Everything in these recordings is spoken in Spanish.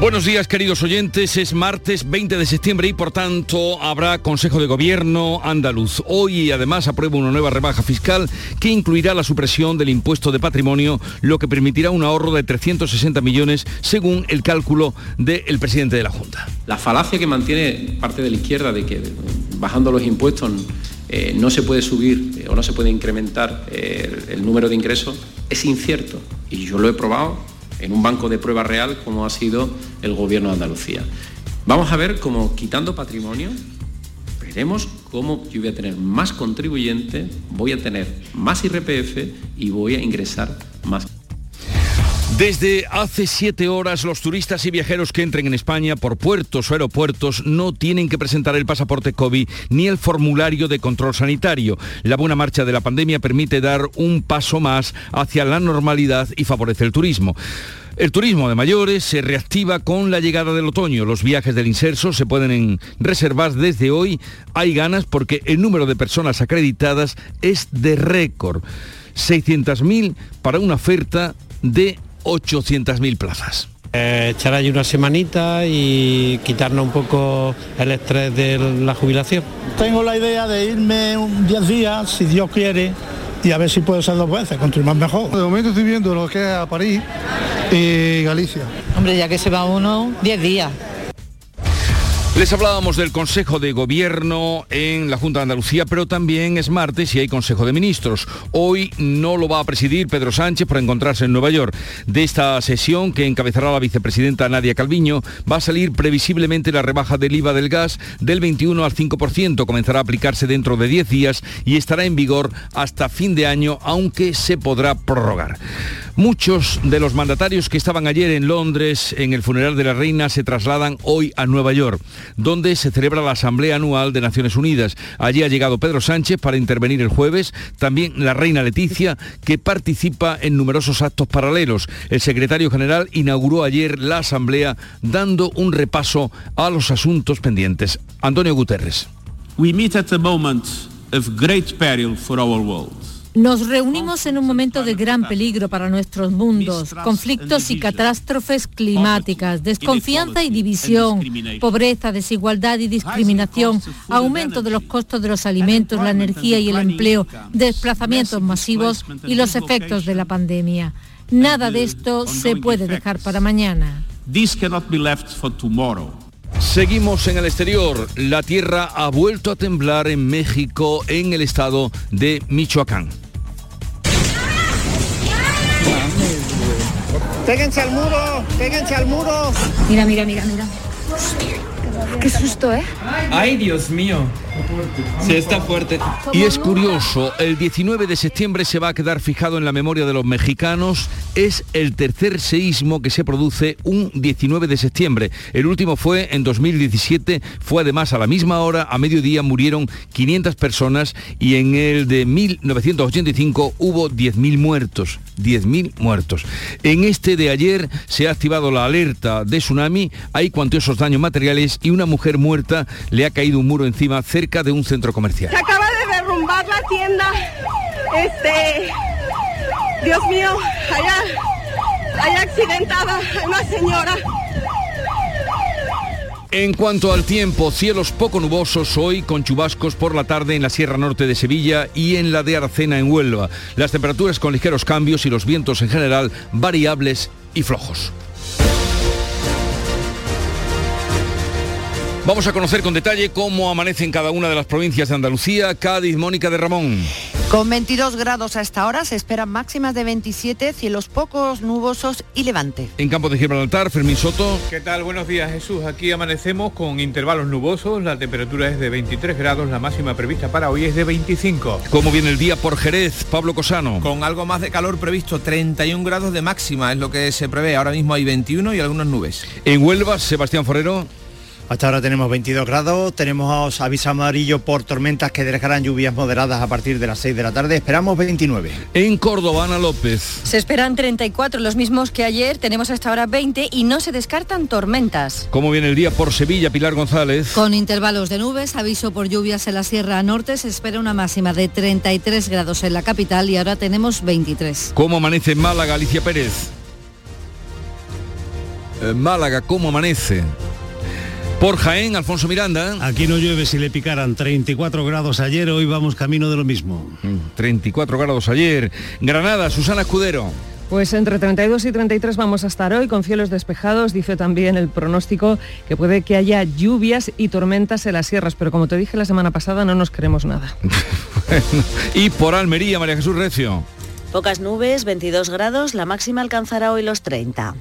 Buenos días queridos oyentes, es martes 20 de septiembre y por tanto habrá Consejo de Gobierno andaluz. Hoy además aprueba una nueva rebaja fiscal que incluirá la supresión del impuesto de patrimonio, lo que permitirá un ahorro de 360 millones según el cálculo del presidente de la Junta. La falacia que mantiene parte de la izquierda de que bajando los impuestos eh, no se puede subir eh, o no se puede incrementar eh, el número de ingresos es incierto y yo lo he probado en un banco de prueba real como ha sido el gobierno de Andalucía. Vamos a ver cómo quitando patrimonio, veremos cómo yo voy a tener más contribuyentes, voy a tener más IRPF y voy a ingresar más. Desde hace siete horas los turistas y viajeros que entren en España por puertos o aeropuertos no tienen que presentar el pasaporte COVID ni el formulario de control sanitario. La buena marcha de la pandemia permite dar un paso más hacia la normalidad y favorece el turismo. El turismo de mayores se reactiva con la llegada del otoño. Los viajes del inserso se pueden reservar desde hoy. Hay ganas porque el número de personas acreditadas es de récord. 600.000 para una oferta de 800.000 plazas. Eh, echar ahí una semanita y quitarnos un poco el estrés de la jubilación. Tengo la idea de irme un 10 días, si Dios quiere, y a ver si puedo ser dos veces, continuar mejor. De momento estoy viendo lo que es a París y Galicia. Hombre, ya que se va uno, 10 días. Les hablábamos del Consejo de Gobierno en la Junta de Andalucía, pero también es martes y hay Consejo de Ministros. Hoy no lo va a presidir Pedro Sánchez por encontrarse en Nueva York. De esta sesión que encabezará la vicepresidenta Nadia Calviño, va a salir previsiblemente la rebaja del IVA del gas del 21 al 5%. Comenzará a aplicarse dentro de 10 días y estará en vigor hasta fin de año, aunque se podrá prorrogar. Muchos de los mandatarios que estaban ayer en Londres en el funeral de la reina se trasladan hoy a Nueva York, donde se celebra la Asamblea Anual de Naciones Unidas. Allí ha llegado Pedro Sánchez para intervenir el jueves, también la reina Leticia, que participa en numerosos actos paralelos. El secretario general inauguró ayer la Asamblea dando un repaso a los asuntos pendientes. Antonio Guterres. We meet at a moment of great peril for our world. Nos reunimos en un momento de gran peligro para nuestros mundos, conflictos y catástrofes climáticas, desconfianza y división, pobreza, desigualdad y discriminación, aumento de los costos de los alimentos, la energía y el empleo, desplazamientos masivos y los efectos de la pandemia. Nada de esto se puede dejar para mañana. Seguimos en el exterior. La tierra ha vuelto a temblar en México, en el estado de Michoacán. Péguense al muro, péguense al muro. Mira, mira, mira, mira. Qué susto, ¿eh? Ay, Dios mío. Sí, está fuerte. Y es curioso, el 19 de septiembre se va a quedar fijado en la memoria de los mexicanos. Es el tercer seísmo que se produce un 19 de septiembre. El último fue en 2017, fue además a la misma hora, a mediodía murieron 500 personas y en el de 1985 hubo 10.000 muertos. 10.000 muertos. En este de ayer se ha activado la alerta de tsunami, hay cuantiosos daños materiales y una mujer muerta le ha caído un muro encima cerca de un centro comercial. Se acaba de derrumbar la tienda. Este, Dios mío, allá, allá accidentada una señora. En cuanto al tiempo, cielos poco nubosos hoy con chubascos por la tarde en la Sierra Norte de Sevilla y en la de Aracena en Huelva. Las temperaturas con ligeros cambios y los vientos en general variables y flojos. Vamos a conocer con detalle cómo amanece en cada una de las provincias de Andalucía. Cádiz, Mónica de Ramón. Con 22 grados a esta hora se esperan máximas de 27, cielos pocos, nubosos y levante. En campo de Gibraltar, Fermín Soto. ¿Qué tal? Buenos días Jesús. Aquí amanecemos con intervalos nubosos. La temperatura es de 23 grados, la máxima prevista para hoy es de 25. ¿Cómo viene el día por Jerez, Pablo Cosano? Con algo más de calor previsto, 31 grados de máxima es lo que se prevé. Ahora mismo hay 21 y algunas nubes. En Huelva, Sebastián Forero. Hasta ahora tenemos 22 grados, tenemos aviso amarillo por tormentas que dejarán lluvias moderadas a partir de las 6 de la tarde, esperamos 29. En Córdoba, Ana López. Se esperan 34, los mismos que ayer, tenemos hasta ahora 20 y no se descartan tormentas. ¿Cómo viene el día por Sevilla, Pilar González? Con intervalos de nubes, aviso por lluvias en la Sierra Norte, se espera una máxima de 33 grados en la capital y ahora tenemos 23. ¿Cómo amanece en Málaga, Alicia Pérez? Eh, Málaga, ¿cómo amanece? Por Jaén, Alfonso Miranda. Aquí no llueve si le picaran 34 grados ayer, hoy vamos camino de lo mismo. 34 grados ayer. Granada, Susana Escudero. Pues entre 32 y 33 vamos a estar hoy con cielos despejados. Dice también el pronóstico que puede que haya lluvias y tormentas en las sierras, pero como te dije la semana pasada no nos queremos nada. y por Almería, María Jesús Recio. Pocas nubes, 22 grados, la máxima alcanzará hoy los 30.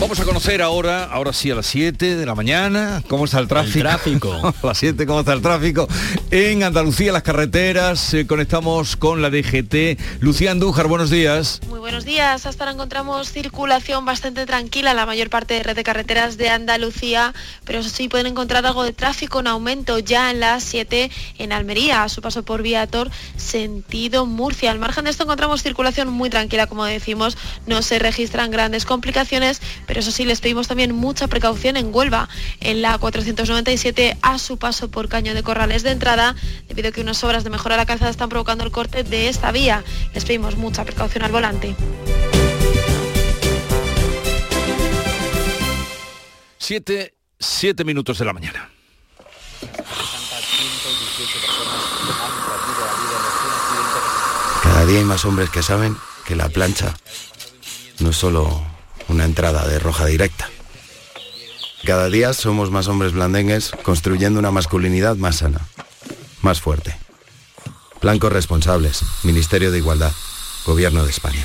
Vamos a conocer ahora, ahora sí a las 7 de la mañana, cómo está el tráfico. El tráfico. a las 7, cómo está el tráfico. En Andalucía, las carreteras, eh, conectamos con la DGT. Lucía Andújar, buenos días. Muy buenos días. Hasta ahora encontramos circulación bastante tranquila en la mayor parte de red de carreteras de Andalucía, pero sí pueden encontrar algo de tráfico en aumento ya en las 7 en Almería, a su paso por Viator, sentido Murcia. Al margen de esto encontramos circulación muy tranquila, como decimos, no se registran grandes complicaciones, pero eso sí, les pedimos también mucha precaución en Huelva, en la 497 a su paso por Caño de Corrales de entrada, debido a que unas obras de mejora de la calzada están provocando el corte de esta vía. Les pedimos mucha precaución al volante. Siete, siete minutos de la mañana. Cada día hay más hombres que saben que la plancha no es solo una entrada de roja directa. Cada día somos más hombres blandengues construyendo una masculinidad más sana, más fuerte. Blancos responsables, Ministerio de Igualdad, Gobierno de España.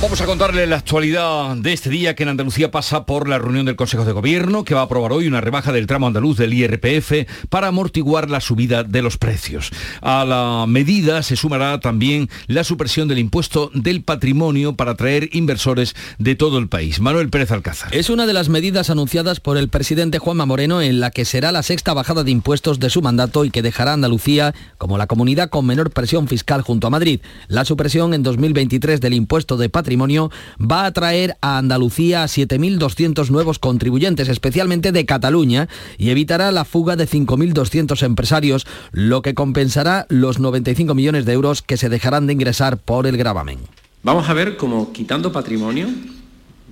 Vamos a contarle la actualidad de este día que en Andalucía pasa por la reunión del Consejo de Gobierno que va a aprobar hoy una rebaja del tramo andaluz del IRPF para amortiguar la subida de los precios. A la medida se sumará también la supresión del impuesto del patrimonio para atraer inversores de todo el país. Manuel Pérez Alcázar. Es una de las medidas anunciadas por el presidente Juanma Moreno en la que será la sexta bajada de impuestos de su mandato y que dejará a Andalucía como la comunidad con menor presión fiscal junto a Madrid. La supresión en 2023 del impuesto de patrimonio va a traer a Andalucía a 7.200 nuevos contribuyentes, especialmente de Cataluña, y evitará la fuga de 5.200 empresarios, lo que compensará los 95 millones de euros que se dejarán de ingresar por el gravamen. Vamos a ver cómo quitando patrimonio,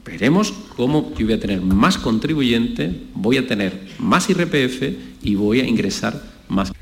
veremos cómo yo voy a tener más contribuyente, voy a tener más IRPF y voy a ingresar más.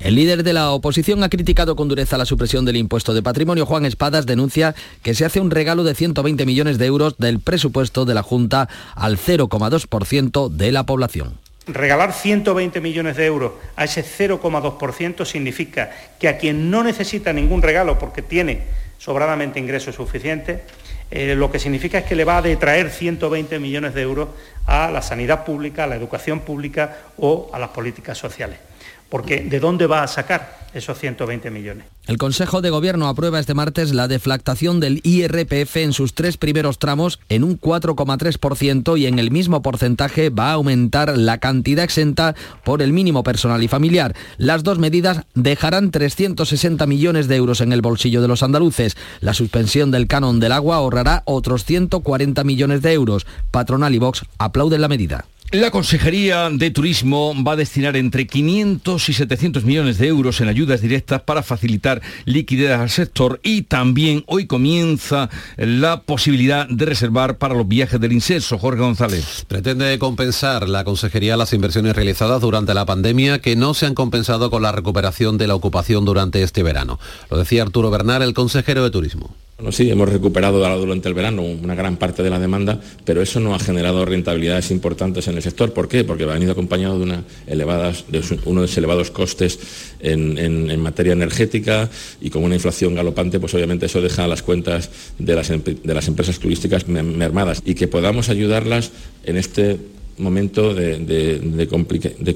El líder de la oposición ha criticado con dureza la supresión del impuesto de patrimonio. Juan Espadas denuncia que se hace un regalo de 120 millones de euros del presupuesto de la Junta al 0,2% de la población. Regalar 120 millones de euros a ese 0,2% significa que a quien no necesita ningún regalo porque tiene sobradamente ingresos suficientes, eh, lo que significa es que le va a detraer 120 millones de euros a la sanidad pública, a la educación pública o a las políticas sociales porque ¿de dónde va a sacar esos 120 millones? El Consejo de Gobierno aprueba este martes la deflactación del IRPF en sus tres primeros tramos en un 4,3% y en el mismo porcentaje va a aumentar la cantidad exenta por el mínimo personal y familiar. Las dos medidas dejarán 360 millones de euros en el bolsillo de los andaluces. La suspensión del canon del agua ahorrará otros 140 millones de euros. Patronal y Vox aplauden la medida. La Consejería de Turismo va a destinar entre 500 y 700 millones de euros en ayudas directas para facilitar liquidez al sector y también hoy comienza la posibilidad de reservar para los viajes del incenso. Jorge González. Pretende compensar la Consejería las inversiones realizadas durante la pandemia que no se han compensado con la recuperación de la ocupación durante este verano. Lo decía Arturo Bernal, el consejero de Turismo. Bueno, sí, hemos recuperado durante el verano una gran parte de la demanda, pero eso no ha generado rentabilidades importantes en el sector. ¿Por qué? Porque ha venido acompañado de, elevadas, de unos elevados costes en, materia energética y con una inflación galopante, pues obviamente eso deja las cuentas de las empresas turísticas mermadas y que podamos ayudarlas en este momento de,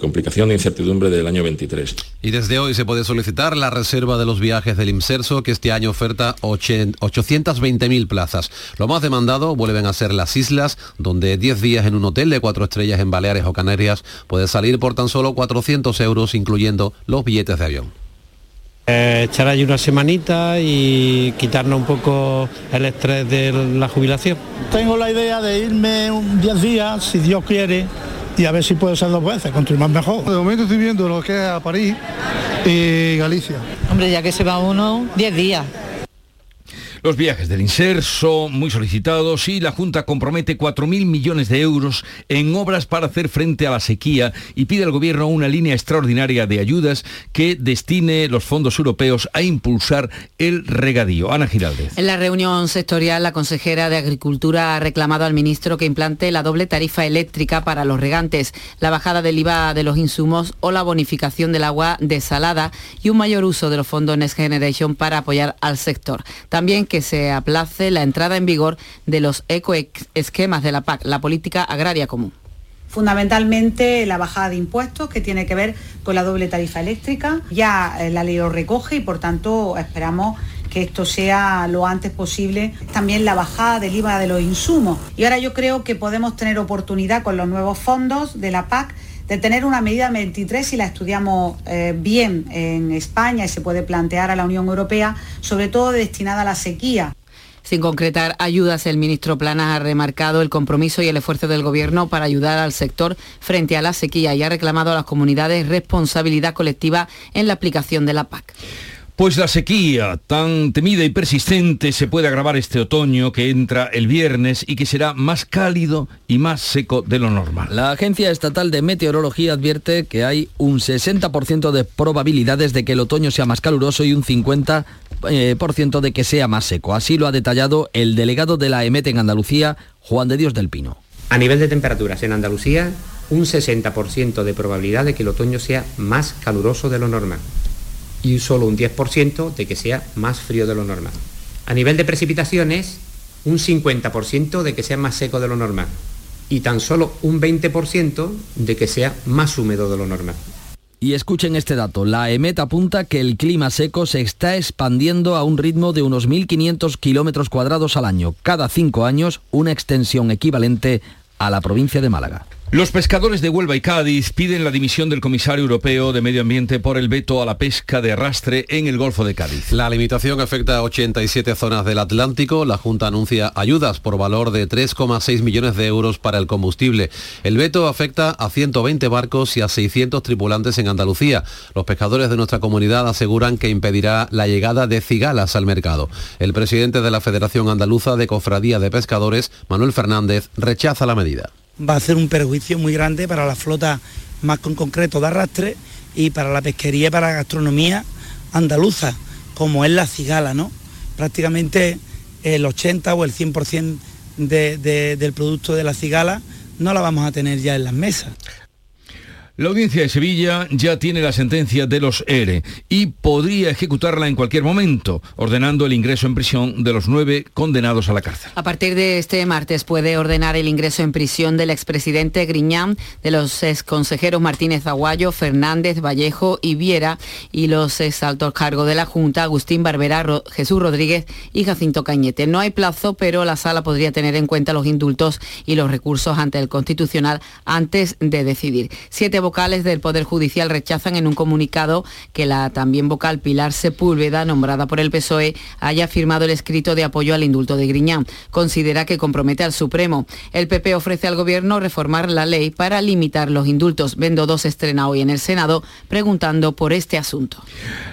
complicación e incertidumbre del año 23. Y desde hoy se puede solicitar la reserva de los viajes del IMSERSO, que este año oferta 820.000 plazas. Lo más demandado vuelven a ser las islas, donde 10 días en un hotel de cuatro estrellas en Baleares o Canarias puede salir por tan solo 400 euros, incluyendo los billetes de avión. Eh, echar allí una semanita y quitarnos un poco el estrés de la jubilación. Tengo la idea de irme un 10 días, si Dios quiere, y a ver si puedo ser dos veces, más mejor. De momento estoy viendo lo que es a París y Galicia. Hombre, ya que se va uno, 10 días. Los viajes del inserso, muy solicitados, y la Junta compromete 4.000 millones de euros en obras para hacer frente a la sequía y pide al Gobierno una línea extraordinaria de ayudas que destine los fondos europeos a impulsar el regadío. Ana Giraldez. En la reunión sectorial, la consejera de Agricultura ha reclamado al ministro que implante la doble tarifa eléctrica para los regantes, la bajada del IVA de los insumos o la bonificación del agua desalada y un mayor uso de los fondos Next Generation para apoyar al sector. También que se aplace la entrada en vigor de los ecoesquemas de la PAC, la política agraria común fundamentalmente la bajada de impuestos que tiene que ver con la doble tarifa eléctrica. Ya eh, la ley lo recoge y por tanto esperamos que esto sea lo antes posible. También la bajada del IVA de los insumos. Y ahora yo creo que podemos tener oportunidad con los nuevos fondos de la PAC de tener una medida 23 si la estudiamos eh, bien en España y se puede plantear a la Unión Europea, sobre todo destinada a la sequía. Sin concretar ayudas, el ministro Planas ha remarcado el compromiso y el esfuerzo del Gobierno para ayudar al sector frente a la sequía y ha reclamado a las comunidades responsabilidad colectiva en la aplicación de la PAC. Pues la sequía tan temida y persistente se puede agravar este otoño que entra el viernes y que será más cálido y más seco de lo normal. La Agencia Estatal de Meteorología advierte que hay un 60% de probabilidades de que el otoño sea más caluroso y un 50% eh, de que sea más seco. Así lo ha detallado el delegado de la EMET en Andalucía, Juan de Dios del Pino. A nivel de temperaturas en Andalucía, un 60% de probabilidad de que el otoño sea más caluroso de lo normal y solo un 10% de que sea más frío de lo normal. A nivel de precipitaciones, un 50% de que sea más seco de lo normal y tan solo un 20% de que sea más húmedo de lo normal. Y escuchen este dato, la EMET apunta que el clima seco se está expandiendo a un ritmo de unos 1.500 kilómetros cuadrados al año, cada cinco años una extensión equivalente a la provincia de Málaga. Los pescadores de Huelva y Cádiz piden la dimisión del comisario europeo de Medio Ambiente por el veto a la pesca de arrastre en el Golfo de Cádiz. La limitación afecta a 87 zonas del Atlántico. La Junta anuncia ayudas por valor de 3,6 millones de euros para el combustible. El veto afecta a 120 barcos y a 600 tripulantes en Andalucía. Los pescadores de nuestra comunidad aseguran que impedirá la llegada de cigalas al mercado. El presidente de la Federación Andaluza de Cofradía de Pescadores, Manuel Fernández, rechaza la medida va a ser un perjuicio muy grande para la flota más con concreto de arrastre y para la pesquería y para la gastronomía andaluza, como es la cigala, ¿no? Prácticamente el 80 o el 100% del producto de la cigala no la vamos a tener ya en las mesas. La audiencia de Sevilla ya tiene la sentencia de los ERE y podría ejecutarla en cualquier momento, ordenando el ingreso en prisión de los nueve condenados a la cárcel. A partir de este martes puede ordenar el ingreso en prisión del expresidente Griñán, de los exconsejeros Martínez Aguayo, Fernández, Vallejo y Viera y los exaltos cargos de la Junta, Agustín Barbera, Jesús Rodríguez y Jacinto Cañete. No hay plazo, pero la sala podría tener en cuenta los indultos y los recursos ante el Constitucional antes de decidir. Siete vocales del Poder Judicial rechazan en un comunicado que la también vocal Pilar Sepúlveda, nombrada por el PSOE, haya firmado el escrito de apoyo al indulto de Griñán. Considera que compromete al Supremo. El PP ofrece al Gobierno reformar la ley para limitar los indultos. Vendo dos estrena hoy en el Senado preguntando por este asunto.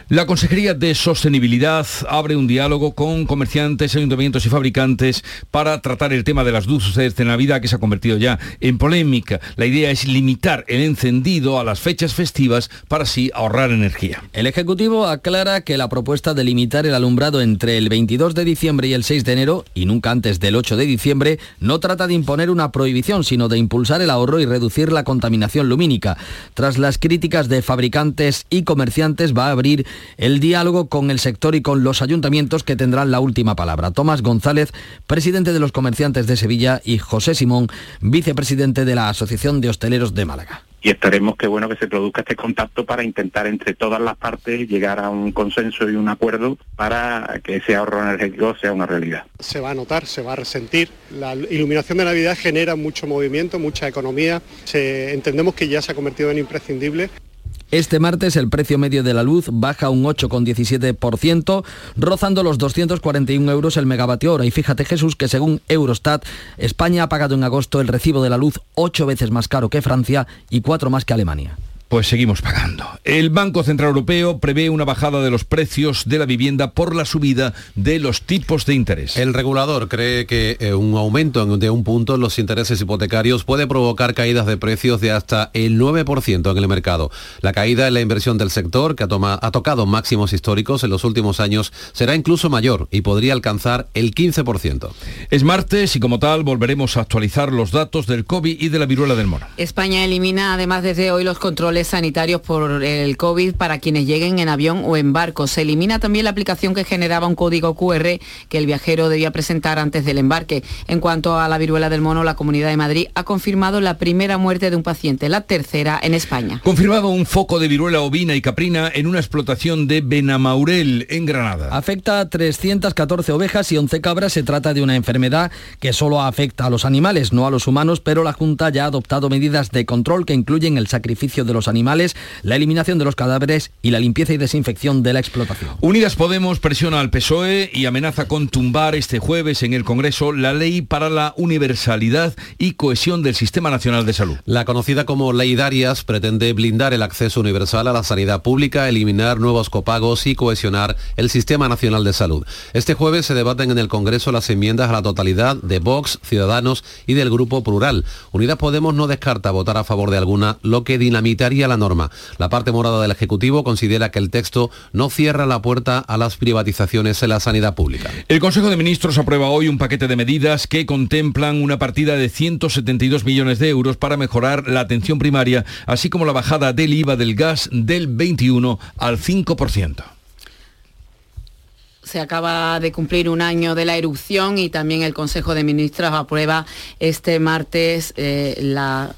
La Consejería de Sostenibilidad abre un diálogo con comerciantes, ayuntamientos y fabricantes para tratar el tema de las luces de Navidad que se ha convertido ya en polémica. La idea es limitar el encendido a las fechas festivas para así ahorrar energía. El Ejecutivo aclara que la propuesta de limitar el alumbrado entre el 22 de diciembre y el 6 de enero, y nunca antes del 8 de diciembre, no trata de imponer una prohibición, sino de impulsar el ahorro y reducir la contaminación lumínica. Tras las críticas de fabricantes y comerciantes, va a abrir el diálogo con el sector y con los ayuntamientos que tendrán la última palabra. Tomás González, presidente de los comerciantes de Sevilla, y José Simón, vicepresidente de la Asociación de Hosteleros de Málaga y esperemos que bueno que se produzca este contacto para intentar entre todas las partes llegar a un consenso y un acuerdo para que ese ahorro energético sea una realidad. Se va a notar, se va a resentir. La iluminación de Navidad genera mucho movimiento, mucha economía. entendemos que ya se ha convertido en imprescindible. Este martes el precio medio de la luz baja un 8,17%, rozando los 241 euros el megavatio hora. Y fíjate Jesús que según Eurostat, España ha pagado en agosto el recibo de la luz ocho veces más caro que Francia y cuatro más que Alemania pues seguimos pagando. El Banco Central Europeo prevé una bajada de los precios de la vivienda por la subida de los tipos de interés. El regulador cree que eh, un aumento de un punto en los intereses hipotecarios puede provocar caídas de precios de hasta el 9% en el mercado. La caída en la inversión del sector, que ha, ha tocado máximos históricos en los últimos años, será incluso mayor y podría alcanzar el 15%. Es martes y como tal volveremos a actualizar los datos del COVID y de la viruela del mono. España elimina además desde hoy los controles sanitarios por el COVID para quienes lleguen en avión o en barco. Se elimina también la aplicación que generaba un código QR que el viajero debía presentar antes del embarque. En cuanto a la viruela del mono, la Comunidad de Madrid ha confirmado la primera muerte de un paciente, la tercera en España. Confirmado un foco de viruela ovina y caprina en una explotación de Benamaurel, en Granada. Afecta a 314 ovejas y 11 cabras. Se trata de una enfermedad que solo afecta a los animales, no a los humanos, pero la Junta ya ha adoptado medidas de control que incluyen el sacrificio de los animales, la eliminación de los cadáveres y la limpieza y desinfección de la explotación. Unidas Podemos presiona al PSOE y amenaza con tumbar este jueves en el Congreso la ley para la universalidad y cohesión del Sistema Nacional de Salud. La conocida como Ley Darias pretende blindar el acceso universal a la sanidad pública, eliminar nuevos copagos y cohesionar el Sistema Nacional de Salud. Este jueves se debaten en el Congreso las enmiendas a la totalidad de Vox, Ciudadanos y del Grupo Plural. Unidas Podemos no descarta votar a favor de alguna, lo que dinamitaría la norma. La parte morada del Ejecutivo considera que el texto no cierra la puerta a las privatizaciones en la sanidad pública. El Consejo de Ministros aprueba hoy un paquete de medidas que contemplan una partida de 172 millones de euros para mejorar la atención primaria, así como la bajada del IVA del gas del 21 al 5% se acaba de cumplir un año de la erupción y también el Consejo de Ministros aprueba este martes eh, la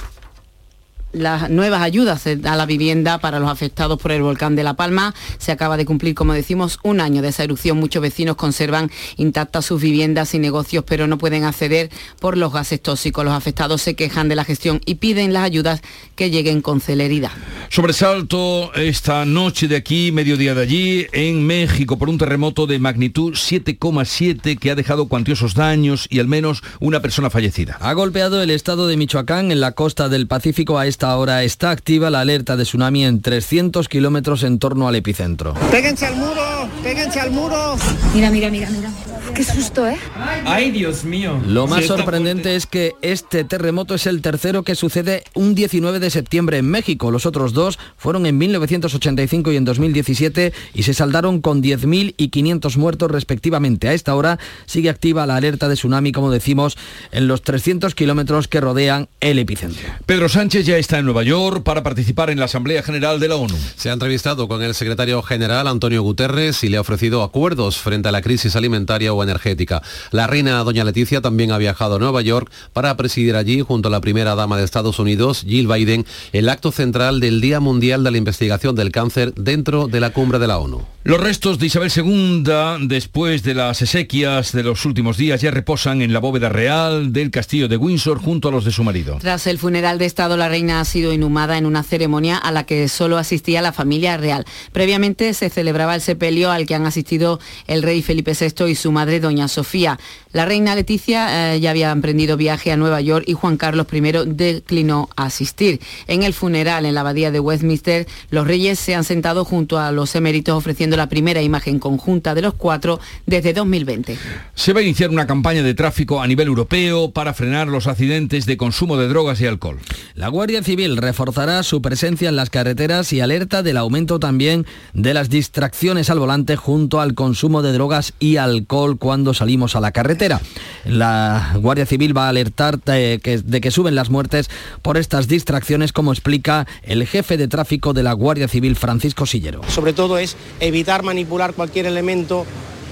las nuevas ayudas a la vivienda para los afectados por el volcán de La Palma. Se acaba de cumplir, como decimos, un año de esa erupción. Muchos vecinos conservan intactas sus viviendas y negocios, pero no pueden acceder por los gases tóxicos. Los afectados se quejan de la gestión y piden las ayudas que lleguen con celeridad. Sobresalto esta noche de aquí, mediodía de allí, en México, por un terremoto de magnitud 7,7 que ha dejado cuantiosos daños y al menos una persona fallecida. Ha golpeado el estado de Michoacán en la costa del Pacífico a esta ahora está activa la alerta de tsunami en 300 kilómetros en torno al epicentro. ¡Péguense al muro! ¡Péguense al muro! Mira, mira, mira, mira. Qué susto, ¿eh? ¡Ay, Dios mío! Lo más sorprendente es que este terremoto es el tercero que sucede un 19 de septiembre en México. Los otros dos fueron en 1985 y en 2017 y se saldaron con 10.000 y 500 muertos respectivamente. A esta hora sigue activa la alerta de tsunami, como decimos, en los 300 kilómetros que rodean el epicentro. Pedro Sánchez ya está en Nueva York para participar en la Asamblea General de la ONU. Se ha entrevistado con el secretario general Antonio Guterres y le ha ofrecido acuerdos frente a la crisis alimentaria o energética. La reina doña Leticia también ha viajado a Nueva York para presidir allí, junto a la primera dama de Estados Unidos, Jill Biden, el acto central del Día Mundial de la Investigación del Cáncer dentro de la cumbre de la ONU. Los restos de Isabel II, después de las esequias de los últimos días, ya reposan en la bóveda real del castillo de Windsor junto a los de su marido. Tras el funeral de Estado, la reina ha sido inhumada en una ceremonia a la que solo asistía la familia real. Previamente se celebraba el sepelio al que han asistido el rey Felipe VI y su madre, doña Sofía. La reina Leticia eh, ya había emprendido viaje a Nueva York y Juan Carlos I declinó asistir. En el funeral en la abadía de Westminster, los reyes se han sentado junto a los eméritos ofreciendo la primera imagen conjunta de los cuatro desde 2020. Se va a iniciar una campaña de tráfico a nivel europeo para frenar los accidentes de consumo de drogas y alcohol. La Guardia Civil reforzará su presencia en las carreteras y alerta del aumento también de las distracciones al volante junto al consumo de drogas y alcohol cuando salimos a la carretera. La Guardia Civil va a alertar de que, de que suben las muertes por estas distracciones, como explica el jefe de tráfico de la Guardia Civil, Francisco Sillero. Sobre todo es evitar manipular cualquier elemento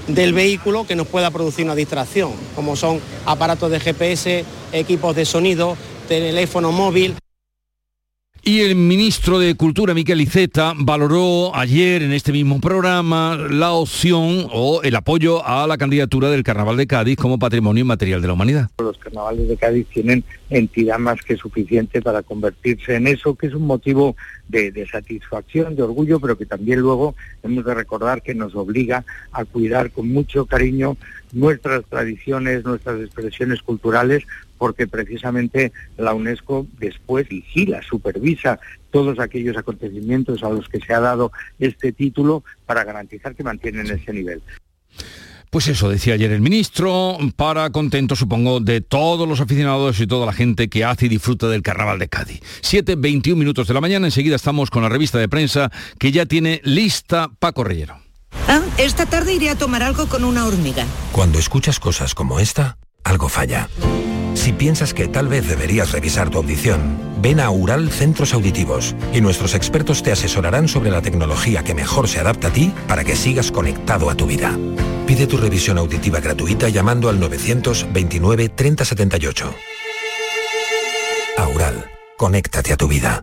del vehículo que nos pueda producir una distracción, como son aparatos de GPS, equipos de sonido, teléfono móvil. Y el ministro de Cultura, Miquel Iceta, valoró ayer en este mismo programa la opción o el apoyo a la candidatura del Carnaval de Cádiz como patrimonio inmaterial de la humanidad. Los carnavales de Cádiz tienen entidad más que suficiente para convertirse en eso, que es un motivo de, satisfacción, de orgullo, pero que también luego hemos de recordar que nos obliga a cuidar con mucho cariño nuestras tradiciones, nuestras expresiones culturales, porque precisamente la UNESCO después vigila, supervisa todos aquellos acontecimientos a los que se ha dado este título para garantizar que mantienen ese nivel. Pues eso decía ayer el ministro, para contento supongo de todos los aficionados y toda la gente que hace y disfruta del carnaval de Cádiz. 7, 21 minutos de la mañana, enseguida estamos con la revista de prensa que ya tiene lista Paco Rellero. Ah, esta tarde iré a tomar algo con una hormiga. Cuando escuchas cosas como esta, algo falla. Si piensas que tal vez deberías revisar tu audición, ven a Ural Centros Auditivos y nuestros expertos te asesorarán sobre la tecnología que mejor se adapta a ti para que sigas conectado a tu vida. Pide tu revisión auditiva gratuita llamando al 929 3078. Aural, conéctate a tu vida.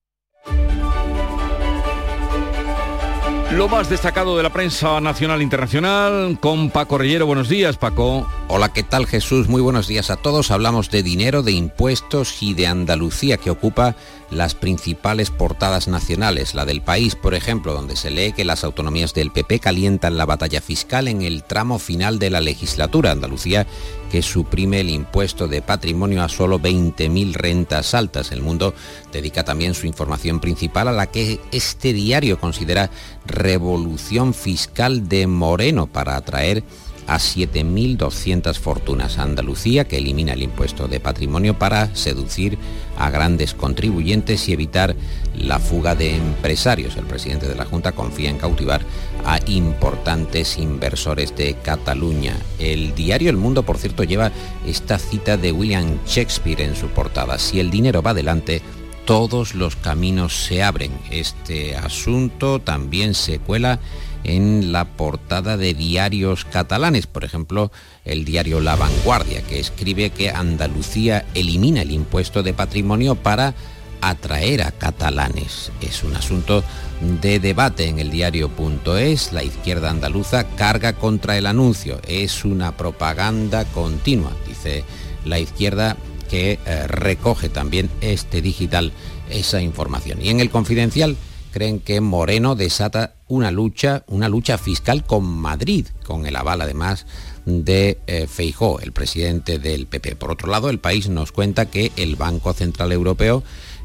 Lo más destacado de la prensa nacional e internacional con Paco Rellero. Buenos días, Paco. Hola, ¿qué tal Jesús? Muy buenos días a todos. Hablamos de dinero, de impuestos y de Andalucía, que ocupa las principales portadas nacionales. La del país, por ejemplo, donde se lee que las autonomías del PP calientan la batalla fiscal en el tramo final de la legislatura. Andalucía que suprime el impuesto de patrimonio a solo 20.000 rentas altas. El mundo dedica también su información principal a la que este diario considera revolución fiscal de Moreno para atraer a 7.200 fortunas. Andalucía, que elimina el impuesto de patrimonio para seducir a grandes contribuyentes y evitar la fuga de empresarios. El presidente de la Junta confía en cautivar a importantes inversores de Cataluña. El diario El Mundo, por cierto, lleva esta cita de William Shakespeare en su portada. Si el dinero va adelante, todos los caminos se abren. Este asunto también se cuela en la portada de diarios catalanes, por ejemplo, el diario La Vanguardia, que escribe que Andalucía elimina el impuesto de patrimonio para atraer a catalanes. Es un asunto de debate en el diario.es. La izquierda andaluza carga contra el anuncio. Es una propaganda continua, dice la izquierda que eh, recoge también este digital esa información. Y en el confidencial creen que Moreno desata una lucha, una lucha fiscal con Madrid, con el aval además de eh, Feijó, el presidente del PP. Por otro lado, el país nos cuenta que el Banco Central Europeo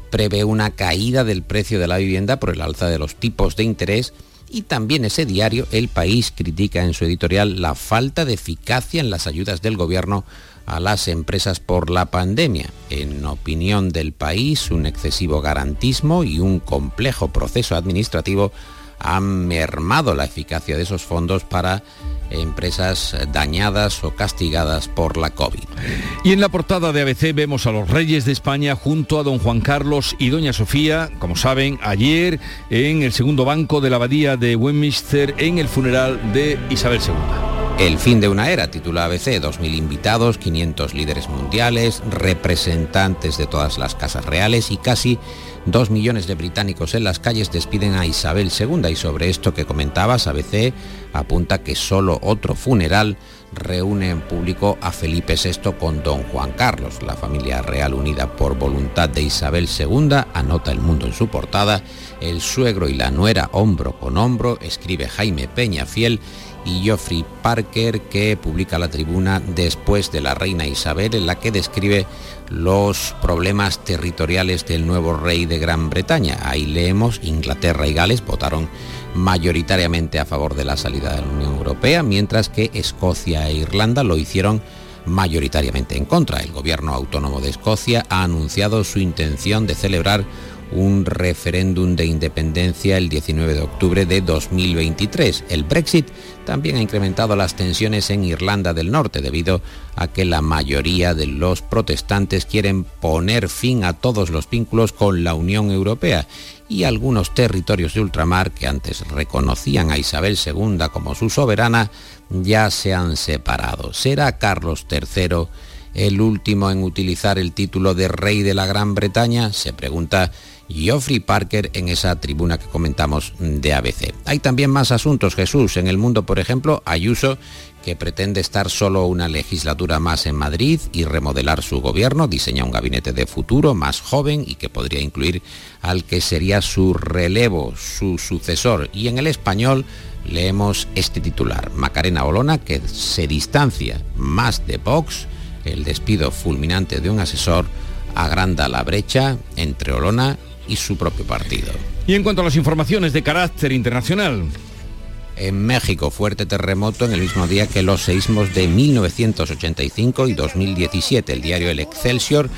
prevé una caída del precio de la vivienda por el alza de los tipos de interés y también ese diario, El País, critica en su editorial la falta de eficacia en las ayudas del gobierno a las empresas por la pandemia. En opinión del país, un excesivo garantismo y un complejo proceso administrativo han mermado la eficacia de esos fondos para empresas dañadas o castigadas por la COVID. Y en la portada de ABC vemos a los reyes de España junto a don Juan Carlos y doña Sofía, como saben, ayer en el segundo banco de la abadía de Westminster en el funeral de Isabel II. El fin de una era, titula ABC, 2.000 invitados, 500 líderes mundiales, representantes de todas las casas reales y casi Dos millones de británicos en las calles despiden a Isabel II y sobre esto que comentabas, ABC apunta que solo otro funeral reúne en público a Felipe VI con don Juan Carlos. La familia real unida por voluntad de Isabel II, anota el mundo en su portada, el suegro y la nuera hombro con hombro, escribe Jaime Peña Fiel y Geoffrey Parker que publica la tribuna después de la reina Isabel en la que describe los problemas territoriales del nuevo rey de Gran Bretaña. Ahí leemos Inglaterra y Gales votaron mayoritariamente a favor de la salida de la Unión Europea, mientras que Escocia e Irlanda lo hicieron mayoritariamente en contra. El gobierno autónomo de Escocia ha anunciado su intención de celebrar un referéndum de independencia el 19 de octubre de 2023. El Brexit también ha incrementado las tensiones en Irlanda del Norte debido a que la mayoría de los protestantes quieren poner fin a todos los vínculos con la Unión Europea y algunos territorios de ultramar que antes reconocían a Isabel II como su soberana ya se han separado. ¿Será Carlos III el último en utilizar el título de rey de la Gran Bretaña? Se pregunta Geoffrey Parker en esa tribuna que comentamos de ABC. Hay también más asuntos, Jesús. En el mundo, por ejemplo, Ayuso, que pretende estar solo una legislatura más en Madrid y remodelar su gobierno, diseña un gabinete de futuro más joven y que podría incluir al que sería su relevo, su sucesor. Y en el español leemos este titular, Macarena Olona, que se distancia más de Vox, el despido fulminante de un asesor agranda la brecha entre Olona y su propio partido. Y en cuanto a las informaciones de carácter internacional, en México, fuerte terremoto en el mismo día que los seísmos de 1985 y 2017. El diario El Excelsior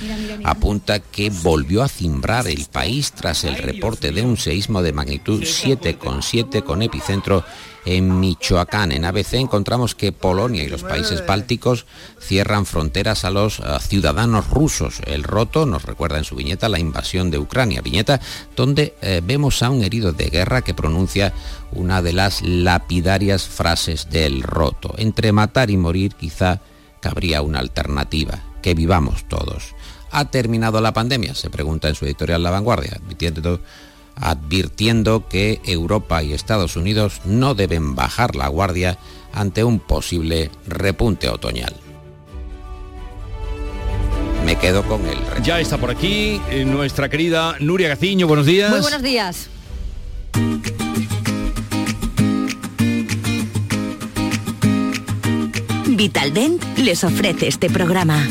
apunta que volvió a cimbrar el país tras el reporte de un seísmo de magnitud 7,7 con epicentro en Michoacán. En ABC encontramos que Polonia y los países bálticos cierran fronteras a los ciudadanos rusos. El roto nos recuerda en su viñeta la invasión de Ucrania, viñeta donde eh, vemos a un herido de guerra que pronuncia una de las lapidarias frases del roto. Entre matar y morir quizá cabría una alternativa, que vivamos todos. ¿Ha terminado la pandemia? Se pregunta en su editorial La Vanguardia, advirtiendo advirtiendo que Europa y Estados Unidos no deben bajar la guardia ante un posible repunte otoñal. Me quedo con él. Ya está por aquí eh, nuestra querida Nuria Gaciño. Buenos días. Muy buenos días. Vitaldent les ofrece este programa.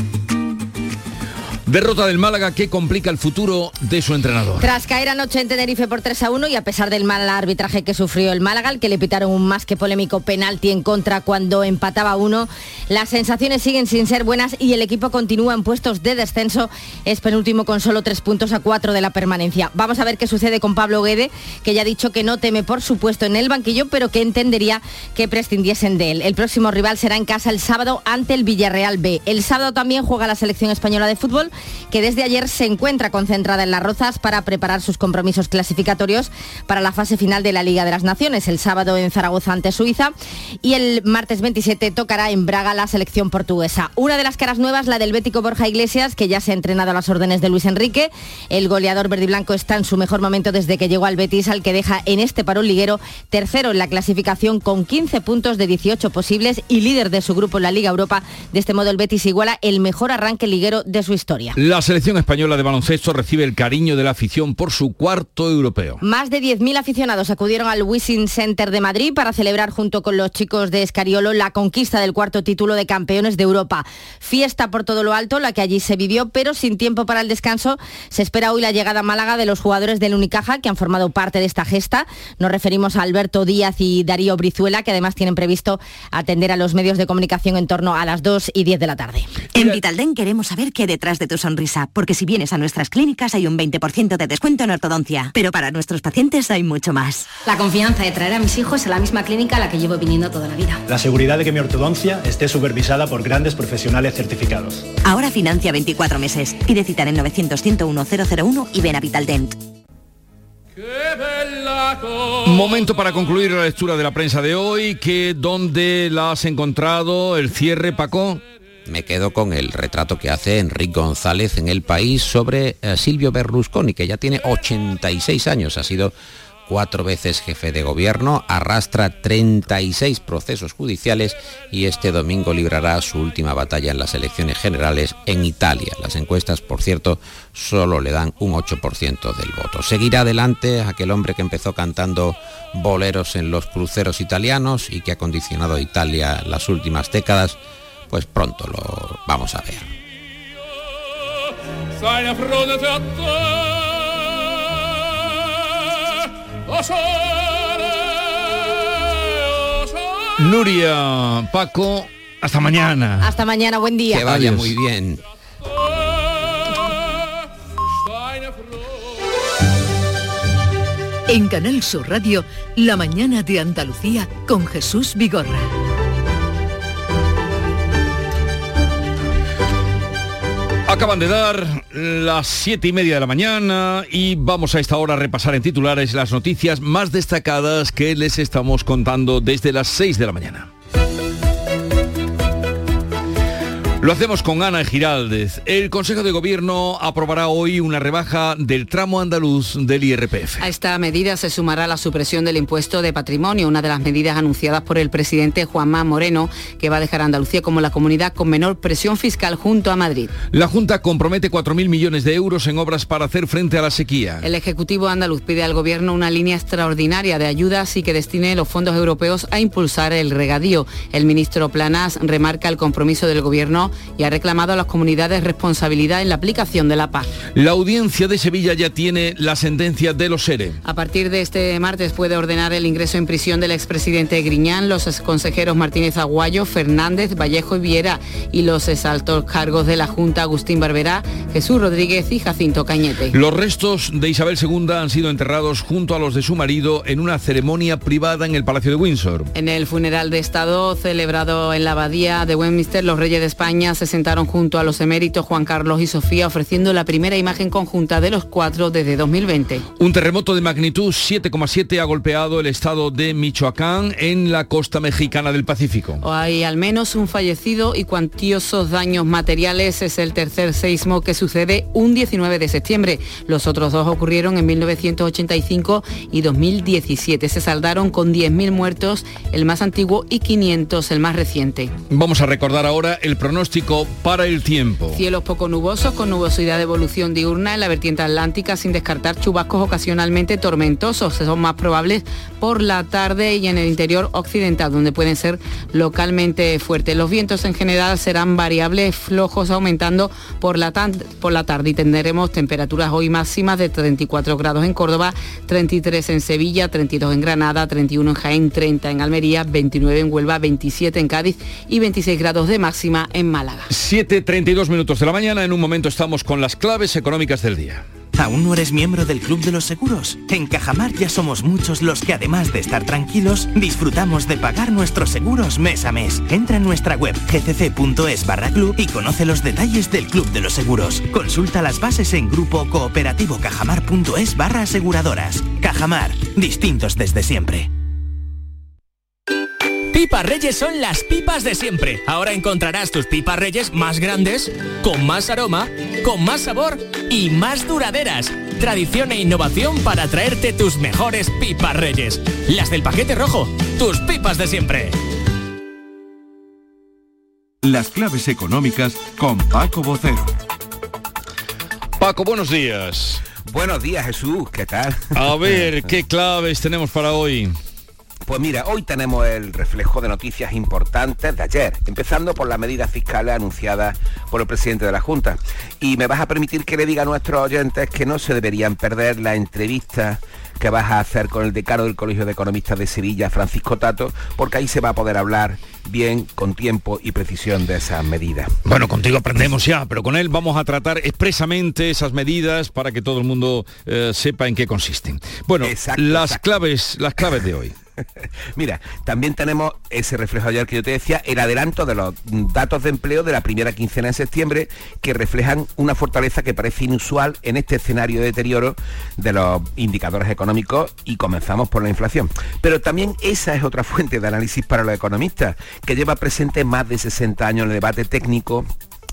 Derrota del Málaga que complica el futuro de su entrenador. Tras caer anoche en Tenerife por 3 a 1 y a pesar del mal arbitraje que sufrió el Málaga, al que le pitaron un más que polémico penalti en contra cuando empataba uno, las sensaciones siguen sin ser buenas y el equipo continúa en puestos de descenso. Es penúltimo con solo 3 puntos a 4 de la permanencia. Vamos a ver qué sucede con Pablo Guede, que ya ha dicho que no teme por supuesto en el banquillo, pero que entendería que prescindiesen de él. El próximo rival será en casa el sábado ante el Villarreal B. El sábado también juega la selección española de fútbol que desde ayer se encuentra concentrada en Las Rozas para preparar sus compromisos clasificatorios para la fase final de la Liga de las Naciones, el sábado en Zaragoza ante Suiza y el martes 27 tocará en Braga la selección portuguesa. Una de las caras nuevas, la del bético Borja Iglesias, que ya se ha entrenado a las órdenes de Luis Enrique. El goleador verde y blanco está en su mejor momento desde que llegó al Betis, al que deja en este parón liguero tercero en la clasificación con 15 puntos de 18 posibles y líder de su grupo en la Liga Europa. De este modo el Betis iguala el mejor arranque liguero de su historia. Italia. La selección española de baloncesto recibe el cariño de la afición por su cuarto europeo. Más de 10.000 aficionados acudieron al Wishing Center de Madrid para celebrar junto con los chicos de Escariolo la conquista del cuarto título de campeones de Europa. Fiesta por todo lo alto, la que allí se vivió, pero sin tiempo para el descanso. Se espera hoy la llegada a Málaga de los jugadores del Unicaja que han formado parte de esta gesta. Nos referimos a Alberto Díaz y Darío Brizuela, que además tienen previsto atender a los medios de comunicación en torno a las 2 y 10 de la tarde. En Vitalden queremos saber qué hay detrás de tu sonrisa, porque si vienes a nuestras clínicas hay un 20% de descuento en ortodoncia, pero para nuestros pacientes hay mucho más. La confianza de traer a mis hijos a la misma clínica a la que llevo viniendo toda la vida. La seguridad de que mi ortodoncia esté supervisada por grandes profesionales certificados. Ahora financia 24 meses. Pide cita en 900 101 001 y ven a Vitaldent. Momento para concluir la lectura de la prensa de hoy, que ¿dónde la has encontrado? El cierre, Paco. Me quedo con el retrato que hace Enrique González en El País sobre eh, Silvio Berlusconi, que ya tiene 86 años, ha sido cuatro veces jefe de gobierno, arrastra 36 procesos judiciales y este domingo librará su última batalla en las elecciones generales en Italia. Las encuestas, por cierto, solo le dan un 8% del voto. Seguirá adelante aquel hombre que empezó cantando boleros en los cruceros italianos y que ha condicionado a Italia las últimas décadas, pues pronto lo vamos a ver. Nuria, Paco, hasta mañana. Hasta mañana, buen día. Que vaya Adiós. muy bien. En Canal Sur Radio, La mañana de Andalucía con Jesús Vigorra. Acaban de dar las siete y media de la mañana y vamos a esta hora a repasar en titulares las noticias más destacadas que les estamos contando desde las 6 de la mañana. Lo hacemos con Ana Giraldez. El Consejo de Gobierno aprobará hoy una rebaja del tramo andaluz del IRPF. A esta medida se sumará la supresión del impuesto de patrimonio, una de las medidas anunciadas por el presidente Juanma Moreno, que va a dejar a Andalucía como la comunidad con menor presión fiscal junto a Madrid. La Junta compromete 4.000 millones de euros en obras para hacer frente a la sequía. El Ejecutivo andaluz pide al Gobierno una línea extraordinaria de ayudas y que destine los fondos europeos a impulsar el regadío. El ministro Planas remarca el compromiso del Gobierno y ha reclamado a las comunidades responsabilidad en la aplicación de la PAC. La audiencia de Sevilla ya tiene la sentencia de los SERE. A partir de este martes puede ordenar el ingreso en prisión del expresidente Griñán, los exconsejeros Martínez Aguayo, Fernández, Vallejo y Viera y los exaltos cargos de la Junta Agustín Barberá, Jesús Rodríguez y Jacinto Cañete. Los restos de Isabel II han sido enterrados junto a los de su marido en una ceremonia privada en el Palacio de Windsor. En el funeral de Estado celebrado en la abadía de Westminster, los reyes de España se sentaron junto a los eméritos Juan Carlos y Sofía ofreciendo la primera imagen conjunta de los cuatro desde 2020. Un terremoto de magnitud 7,7 ha golpeado el estado de Michoacán en la costa mexicana del Pacífico. Hay al menos un fallecido y cuantiosos daños materiales. Es el tercer seismo que sucede un 19 de septiembre. Los otros dos ocurrieron en 1985 y 2017. Se saldaron con 10.000 muertos, el más antiguo, y 500, el más reciente. Vamos a recordar ahora el pronóstico para el tiempo. Cielos poco nubosos con nubosidad de evolución diurna en la vertiente atlántica sin descartar chubascos ocasionalmente tormentosos. Son más probables por la tarde y en el interior occidental donde pueden ser localmente fuertes. Los vientos en general serán variables flojos aumentando por la, por la tarde y tendremos temperaturas hoy máximas de 34 grados en Córdoba, 33 en Sevilla, 32 en Granada, 31 en Jaén, 30 en Almería, 29 en Huelva, 27 en Cádiz y 26 grados de máxima en Málaga. 7.32 minutos de la mañana, en un momento estamos con las claves económicas del día. ¿Aún no eres miembro del Club de los Seguros? En Cajamar ya somos muchos los que además de estar tranquilos, disfrutamos de pagar nuestros seguros mes a mes. Entra en nuestra web gcc.es barra club y conoce los detalles del Club de los Seguros. Consulta las bases en grupo cooperativo cajamar.es barra aseguradoras. Cajamar, distintos desde siempre. Pipas Reyes son las pipas de siempre. Ahora encontrarás tus pipas Reyes más grandes, con más aroma, con más sabor y más duraderas. Tradición e innovación para traerte tus mejores pipas Reyes. Las del paquete rojo, tus pipas de siempre. Las claves económicas con Paco Bocero. Paco, buenos días. Buenos días, Jesús, ¿qué tal? A ver, ¿qué claves tenemos para hoy? Pues mira, hoy tenemos el reflejo de noticias importantes de ayer, empezando por las medidas fiscales anunciadas por el presidente de la Junta. Y me vas a permitir que le diga a nuestros oyentes que no se deberían perder la entrevista que vas a hacer con el decano del Colegio de Economistas de Sevilla, Francisco Tato, porque ahí se va a poder hablar bien, con tiempo y precisión de esas medidas. Bueno, contigo aprendemos ya, pero con él vamos a tratar expresamente esas medidas para que todo el mundo eh, sepa en qué consisten. Bueno, las claves, las claves de hoy. Mira, también tenemos ese reflejo ayer que yo te decía, el adelanto de los datos de empleo de la primera quincena de septiembre, que reflejan una fortaleza que parece inusual en este escenario de deterioro de los indicadores económicos y comenzamos por la inflación. Pero también esa es otra fuente de análisis para los economistas, que lleva presente más de 60 años en el debate técnico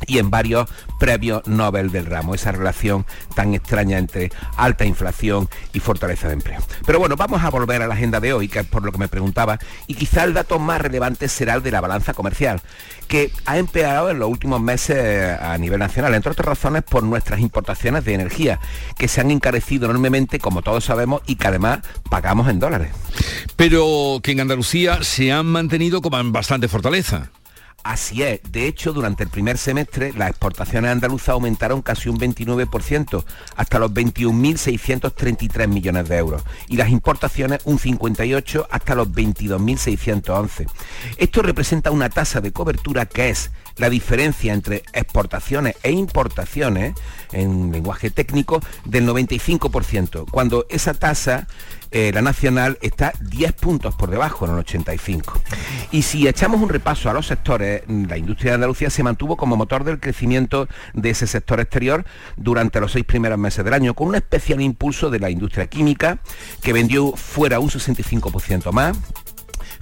y en varios previos Nobel del ramo, esa relación tan extraña entre alta inflación y fortaleza de empleo. Pero bueno, vamos a volver a la agenda de hoy, que es por lo que me preguntaba, y quizá el dato más relevante será el de la balanza comercial, que ha empeorado en los últimos meses a nivel nacional, entre otras razones por nuestras importaciones de energía, que se han encarecido enormemente, como todos sabemos, y que además pagamos en dólares. Pero que en Andalucía se han mantenido con bastante fortaleza. Así es. De hecho, durante el primer semestre las exportaciones andaluzas aumentaron casi un 29%, hasta los 21.633 millones de euros. Y las importaciones un 58% hasta los 22.611. Esto representa una tasa de cobertura que es la diferencia entre exportaciones e importaciones, en lenguaje técnico, del 95%, cuando esa tasa eh, la nacional está 10 puntos por debajo, en el 85. Y si echamos un repaso a los sectores, la industria de Andalucía se mantuvo como motor del crecimiento de ese sector exterior durante los seis primeros meses del año, con un especial impulso de la industria química, que vendió fuera un 65% más,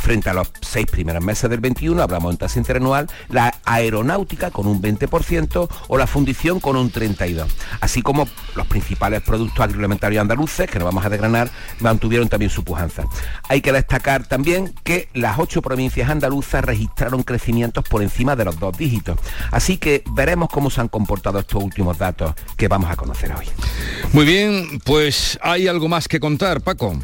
frente a los seis primeros meses del 21, hablamos en tasa interanual, la aeronáutica con un 20% o la fundición con un 32%, así como los principales productos agroalimentarios andaluces, que no vamos a desgranar, mantuvieron también su pujanza. Hay que destacar también que las ocho provincias andaluzas registraron crecimientos por encima de los dos dígitos, así que veremos cómo se han comportado estos últimos datos que vamos a conocer hoy. Muy bien, pues hay algo más que contar, Paco.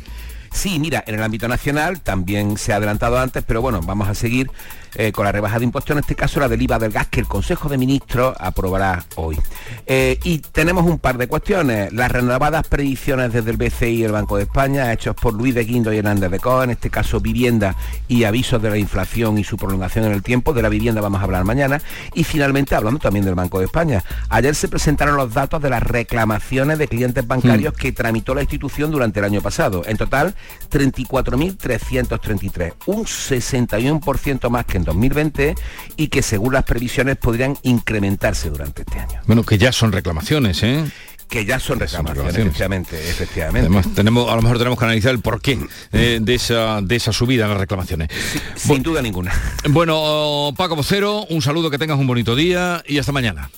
Sí, mira, en el ámbito nacional también se ha adelantado antes, pero bueno, vamos a seguir eh, con la rebaja de impuestos, en este caso la del IVA del gas, que el Consejo de Ministros aprobará hoy. Eh, y tenemos un par de cuestiones. Las renovadas predicciones desde el BCI y el Banco de España, hechos por Luis de Guindo y Hernández de Coa, en este caso vivienda y avisos de la inflación y su prolongación en el tiempo. De la vivienda vamos a hablar mañana. Y finalmente, hablando también del Banco de España, ayer se presentaron los datos de las reclamaciones de clientes bancarios mm. que tramitó la institución durante el año pasado. En total, 34.333, un 61% más que en 2020 y que según las previsiones podrían incrementarse durante este año. Bueno, que ya son reclamaciones, ¿eh? que ya son reclamaciones, efectivamente, efectivamente. Además, tenemos, a lo mejor tenemos que analizar el porqué eh, de, esa, de esa subida en las reclamaciones. sin duda ninguna. Bueno, Paco Vocero, un saludo, que tengas un bonito día y hasta mañana.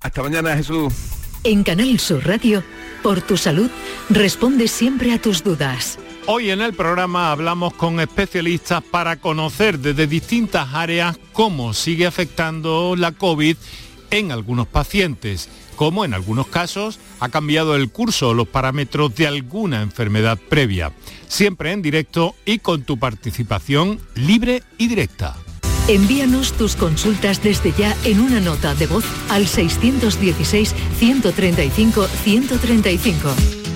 Hasta mañana, Jesús. En Canal Sur Radio, por tu salud, responde siempre a tus dudas. Hoy en el programa hablamos con especialistas para conocer desde distintas áreas cómo sigue afectando la COVID en algunos pacientes, cómo en algunos casos ha cambiado el curso o los parámetros de alguna enfermedad previa. Siempre en directo y con tu participación libre y directa. Envíanos tus consultas desde ya en una nota de voz al 616 135 135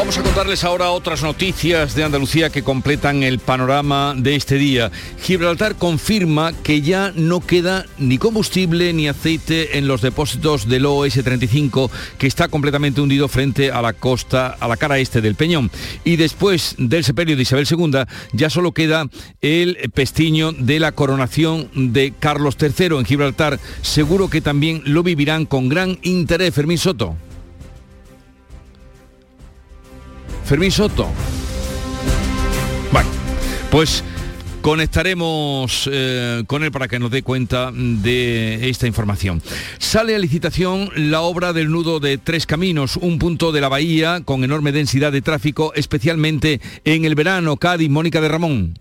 Vamos a contarles ahora otras noticias de Andalucía que completan el panorama de este día. Gibraltar confirma que ya no queda ni combustible ni aceite en los depósitos del OS-35 que está completamente hundido frente a la costa, a la cara este del Peñón. Y después del sepelio de Isabel II ya solo queda el pestiño de la coronación de Carlos III en Gibraltar. Seguro que también lo vivirán con gran interés. Fermín Soto. Fermín Soto. Bueno, pues Conectaremos eh, con él para que nos dé cuenta de esta información. Sale a licitación la obra del nudo de Tres Caminos, un punto de la bahía con enorme densidad de tráfico, especialmente en el verano. Cádiz, Mónica de Ramón.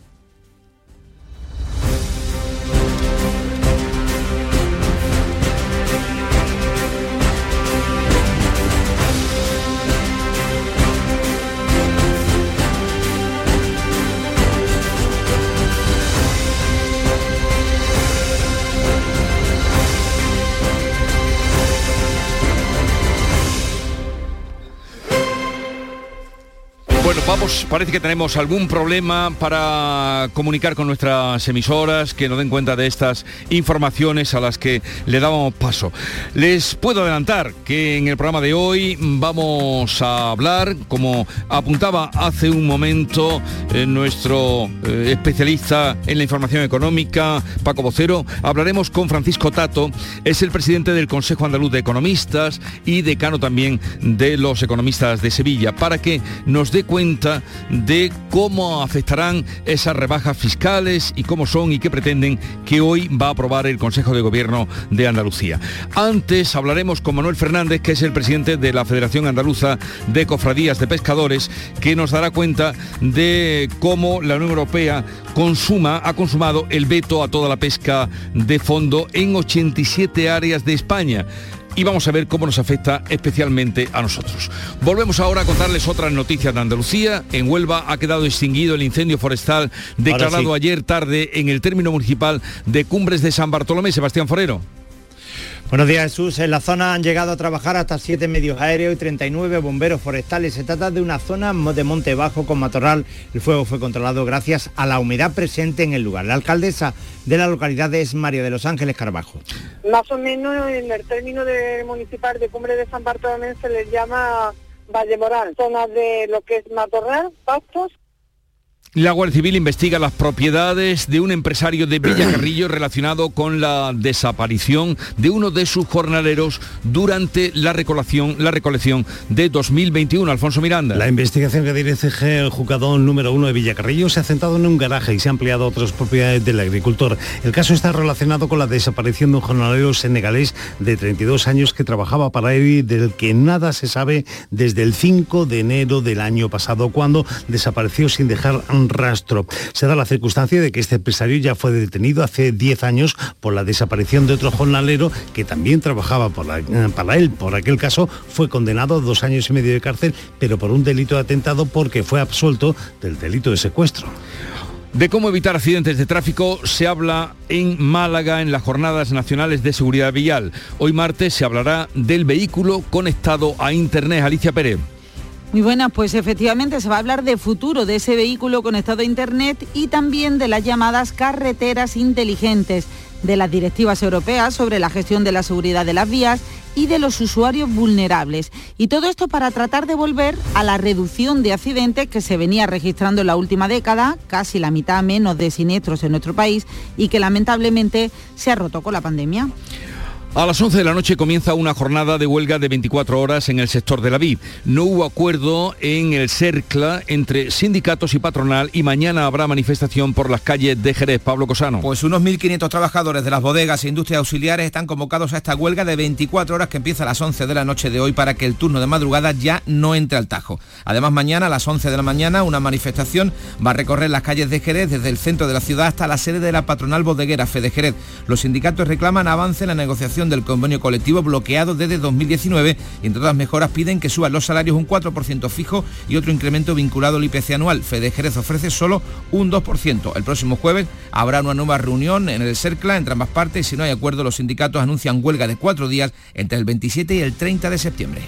Vamos, parece que tenemos algún problema para comunicar con nuestras emisoras que nos den cuenta de estas informaciones a las que le dábamos paso. Les puedo adelantar que en el programa de hoy vamos a hablar, como apuntaba hace un momento eh, nuestro eh, especialista en la información económica, Paco Vocero, hablaremos con Francisco Tato, es el presidente del Consejo Andaluz de Economistas y decano también de los economistas de Sevilla, para que nos dé cuenta de cómo afectarán esas rebajas fiscales y cómo son y qué pretenden que hoy va a aprobar el Consejo de Gobierno de Andalucía. Antes hablaremos con Manuel Fernández, que es el presidente de la Federación Andaluza de Cofradías de Pescadores, que nos dará cuenta de cómo la Unión Europea consuma, ha consumado el veto a toda la pesca de fondo en 87 áreas de España y vamos a ver cómo nos afecta especialmente a nosotros. Volvemos ahora a contarles otras noticias de Andalucía. En Huelva ha quedado extinguido el incendio forestal declarado ayer tarde en el término municipal de Cumbres de San Bartolomé. Sebastián Forero. Buenos días Jesús. En la zona han llegado a trabajar hasta 7 medios aéreos y 39 bomberos forestales. Se trata de una zona de monte bajo con matorral. El fuego fue controlado gracias a la humedad presente en el lugar. La alcaldesa de la localidad es María de los Ángeles Carbajo. Más o menos en el término municipal de Cumbre de San Bartolomé se les llama Valle Moral, zona de lo que es matorral, pastos la Guardia Civil investiga las propiedades de un empresario de Villacarrillo relacionado con la desaparición de uno de sus jornaleros durante la recolección, la recolección de 2021. Alfonso Miranda. La investigación que dirige el juzgado número uno de Villacarrillo se ha centrado en un garaje y se ha ampliado a otras propiedades del agricultor. El caso está relacionado con la desaparición de un jornalero senegalés de 32 años que trabajaba para él y del que nada se sabe desde el 5 de enero del año pasado, cuando desapareció sin dejar rastro. Se da la circunstancia de que este empresario ya fue detenido hace 10 años por la desaparición de otro jornalero que también trabajaba eh, para él. Por aquel caso fue condenado a dos años y medio de cárcel, pero por un delito de atentado porque fue absuelto del delito de secuestro. De cómo evitar accidentes de tráfico se habla en Málaga en las jornadas nacionales de seguridad vial. Hoy martes se hablará del vehículo conectado a Internet. Alicia Pérez. Muy buenas, pues efectivamente se va a hablar de futuro de ese vehículo conectado a Internet y también de las llamadas carreteras inteligentes, de las directivas europeas sobre la gestión de la seguridad de las vías y de los usuarios vulnerables. Y todo esto para tratar de volver a la reducción de accidentes que se venía registrando en la última década, casi la mitad menos de siniestros en nuestro país y que lamentablemente se ha roto con la pandemia. A las 11 de la noche comienza una jornada de huelga de 24 horas en el sector de la vid. No hubo acuerdo en el CERCLA entre sindicatos y patronal y mañana habrá manifestación por las calles de Jerez. Pablo Cosano. Pues unos 1.500 trabajadores de las bodegas e industrias auxiliares están convocados a esta huelga de 24 horas que empieza a las 11 de la noche de hoy para que el turno de madrugada ya no entre al tajo. Además mañana a las 11 de la mañana una manifestación va a recorrer las calles de Jerez desde el centro de la ciudad hasta la sede de la patronal bodeguera Fede Jerez. Los sindicatos reclaman avance en la negociación del convenio colectivo bloqueado desde 2019 y entre otras mejoras piden que suban los salarios un 4% fijo y otro incremento vinculado al IPC anual. Fede Jerez ofrece solo un 2%. El próximo jueves habrá una nueva reunión en el CERCLA entre ambas partes y si no hay acuerdo los sindicatos anuncian huelga de cuatro días entre el 27 y el 30 de septiembre.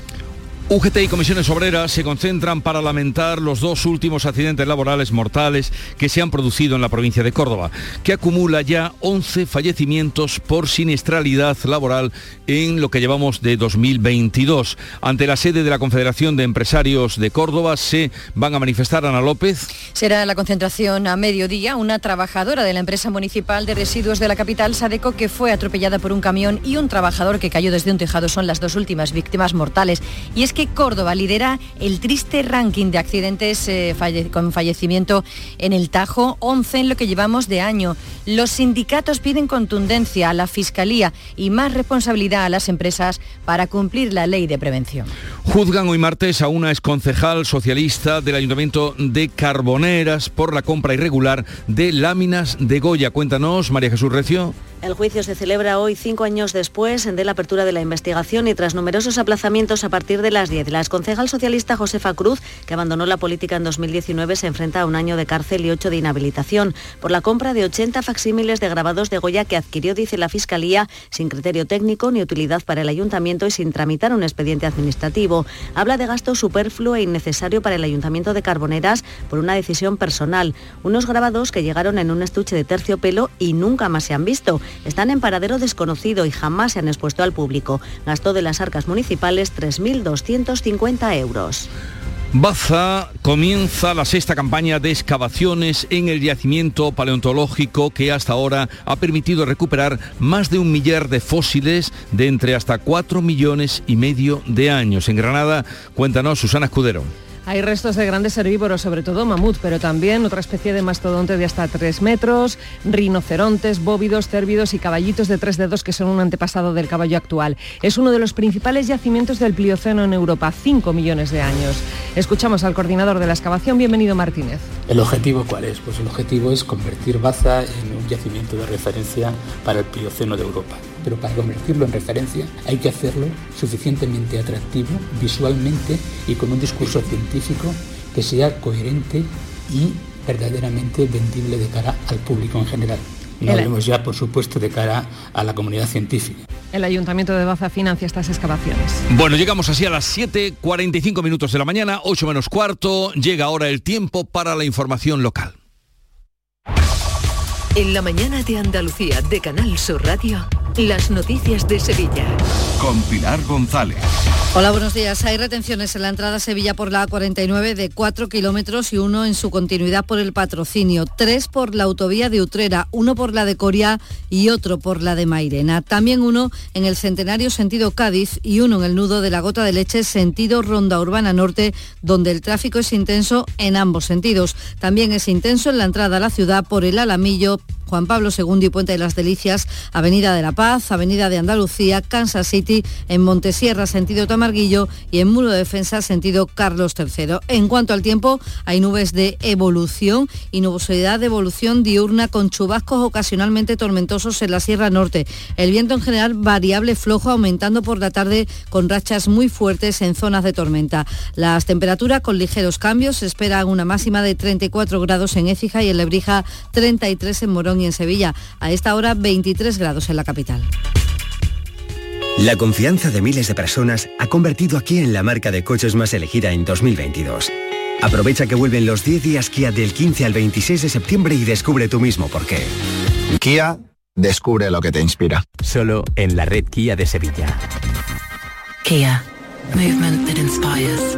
UGT y comisiones obreras se concentran para lamentar los dos últimos accidentes laborales mortales que se han producido en la provincia de Córdoba, que acumula ya 11 fallecimientos por siniestralidad laboral en lo que llevamos de 2022. Ante la sede de la Confederación de Empresarios de Córdoba se van a manifestar Ana López. Será la concentración a mediodía. Una trabajadora de la empresa municipal de residuos de la capital, Sadeco, que fue atropellada por un camión y un trabajador que cayó desde un tejado son las dos últimas víctimas mortales. Y es que Córdoba lidera el triste ranking de accidentes eh, con fallecimiento en el Tajo, 11 en lo que llevamos de año. Los sindicatos piden contundencia a la Fiscalía y más responsabilidad a las empresas para cumplir la ley de prevención. Juzgan hoy martes a una exconcejal socialista del Ayuntamiento de Carboneras por la compra irregular de láminas de Goya. Cuéntanos, María Jesús Recio. El juicio se celebra hoy, cinco años después de la apertura de la investigación y tras numerosos aplazamientos a partir de las 10. La exconcejal socialista Josefa Cruz, que abandonó la política en 2019, se enfrenta a un año de cárcel y ocho de inhabilitación por la compra de 80 facsímiles de grabados de Goya que adquirió, dice la Fiscalía, sin criterio técnico ni utilidad para el ayuntamiento y sin tramitar un expediente administrativo. Habla de gasto superfluo e innecesario para el ayuntamiento de Carboneras por una decisión personal. Unos grabados que llegaron en un estuche de terciopelo y nunca más se han visto están en paradero desconocido y jamás se han expuesto al público. Gastó de las arcas municipales 3.250 euros. Baza comienza la sexta campaña de excavaciones en el yacimiento paleontológico que hasta ahora ha permitido recuperar más de un millar de fósiles de entre hasta 4 millones y medio de años. En Granada, cuéntanos Susana Escudero. Hay restos de grandes herbívoros, sobre todo mamut, pero también otra especie de mastodonte de hasta 3 metros, rinocerontes, bóvidos, cérvidos y caballitos de tres dedos que son un antepasado del caballo actual. Es uno de los principales yacimientos del Plioceno en Europa, 5 millones de años. Escuchamos al coordinador de la excavación, bienvenido Martínez. ¿El objetivo cuál es? Pues el objetivo es convertir Baza en un yacimiento de referencia para el Plioceno de Europa pero para convertirlo en referencia hay que hacerlo suficientemente atractivo visualmente y con un discurso científico que sea coherente y verdaderamente vendible de cara al público en general. No hablemos ya, por supuesto, de cara a la comunidad científica. El Ayuntamiento de Baza financia estas excavaciones. Bueno, llegamos así a las 7.45 minutos de la mañana, 8 menos cuarto. Llega ahora el tiempo para la información local. En la mañana de Andalucía de Canal Sur Radio. Las noticias de Sevilla. Con Pilar González. Hola, buenos días. Hay retenciones en la entrada a Sevilla por la A49 de 4 kilómetros y uno en su continuidad por el patrocinio. Tres por la autovía de Utrera, uno por la de Coria y otro por la de Mairena. También uno en el Centenario sentido Cádiz y uno en el nudo de la Gota de Leche sentido Ronda Urbana Norte, donde el tráfico es intenso en ambos sentidos. También es intenso en la entrada a la ciudad por el Alamillo, Juan Pablo II y Puente de las Delicias, Avenida de la Paz, Avenida de Andalucía, Kansas City, en Montesierra, sentido Tamarguillo y en Muro de Defensa, sentido Carlos III. En cuanto al tiempo, hay nubes de evolución y nubosidad de evolución diurna con chubascos ocasionalmente tormentosos en la Sierra Norte. El viento en general variable flojo, aumentando por la tarde con rachas muy fuertes en zonas de tormenta. Las temperaturas con ligeros cambios, se espera una máxima de 34 grados en Écija y en Lebrija 33 en Morón en Sevilla. A esta hora 23 grados en la capital. La confianza de miles de personas ha convertido aquí en la marca de coches más elegida en 2022. Aprovecha que vuelven los 10 días Kia del 15 al 26 de septiembre y descubre tú mismo por qué. Kia, descubre lo que te inspira. Solo en la red Kia de Sevilla. Kia, movement that inspires.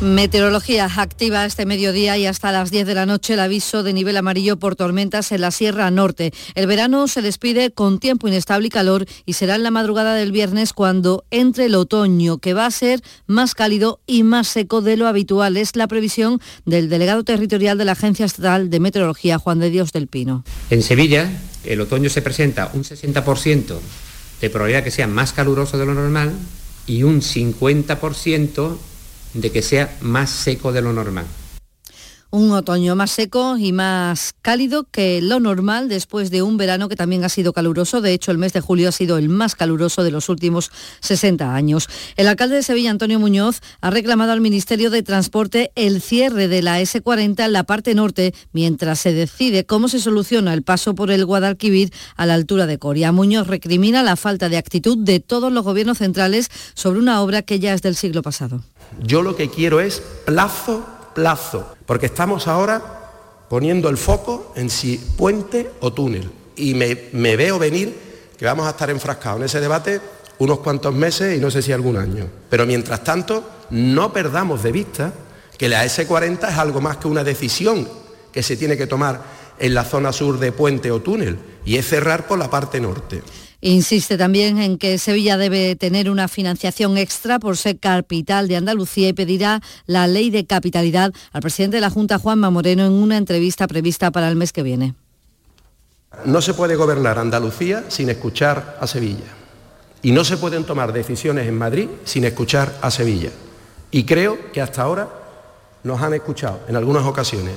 Meteorología activa este mediodía y hasta las 10 de la noche el aviso de nivel amarillo por tormentas en la Sierra Norte. El verano se despide con tiempo inestable y calor y será en la madrugada del viernes cuando entre el otoño, que va a ser más cálido y más seco de lo habitual. Es la previsión del delegado territorial de la Agencia Estatal de Meteorología, Juan de Dios del Pino. En Sevilla, el otoño se presenta un 60% de probabilidad que sea más caluroso de lo normal y un 50% de que sea más seco de lo normal. Un otoño más seco y más cálido que lo normal después de un verano que también ha sido caluroso. De hecho, el mes de julio ha sido el más caluroso de los últimos 60 años. El alcalde de Sevilla, Antonio Muñoz, ha reclamado al Ministerio de Transporte el cierre de la S40 en la parte norte mientras se decide cómo se soluciona el paso por el Guadalquivir a la altura de Coria. Muñoz recrimina la falta de actitud de todos los gobiernos centrales sobre una obra que ya es del siglo pasado. Yo lo que quiero es plazo, plazo, porque estamos ahora poniendo el foco en si puente o túnel. Y me, veo venir que vamos a estar enfrascados en ese debate unos cuantos meses y no sé si algún año. Pero mientras tanto, no perdamos de vista que la S40 es algo más que una decisión que se tiene que tomar en la zona sur de puente o túnel y es cerrar por la parte norte. Insiste también en que Sevilla debe tener una financiación extra por ser capital de Andalucía y pedirá la ley de capitalidad al presidente de la Junta, Juanma Moreno, en una entrevista prevista para el mes que viene. No se puede gobernar Andalucía sin escuchar a Sevilla. Y no se pueden tomar decisiones en Madrid sin escuchar a Sevilla. Y creo que hasta ahora nos han escuchado en algunas ocasiones,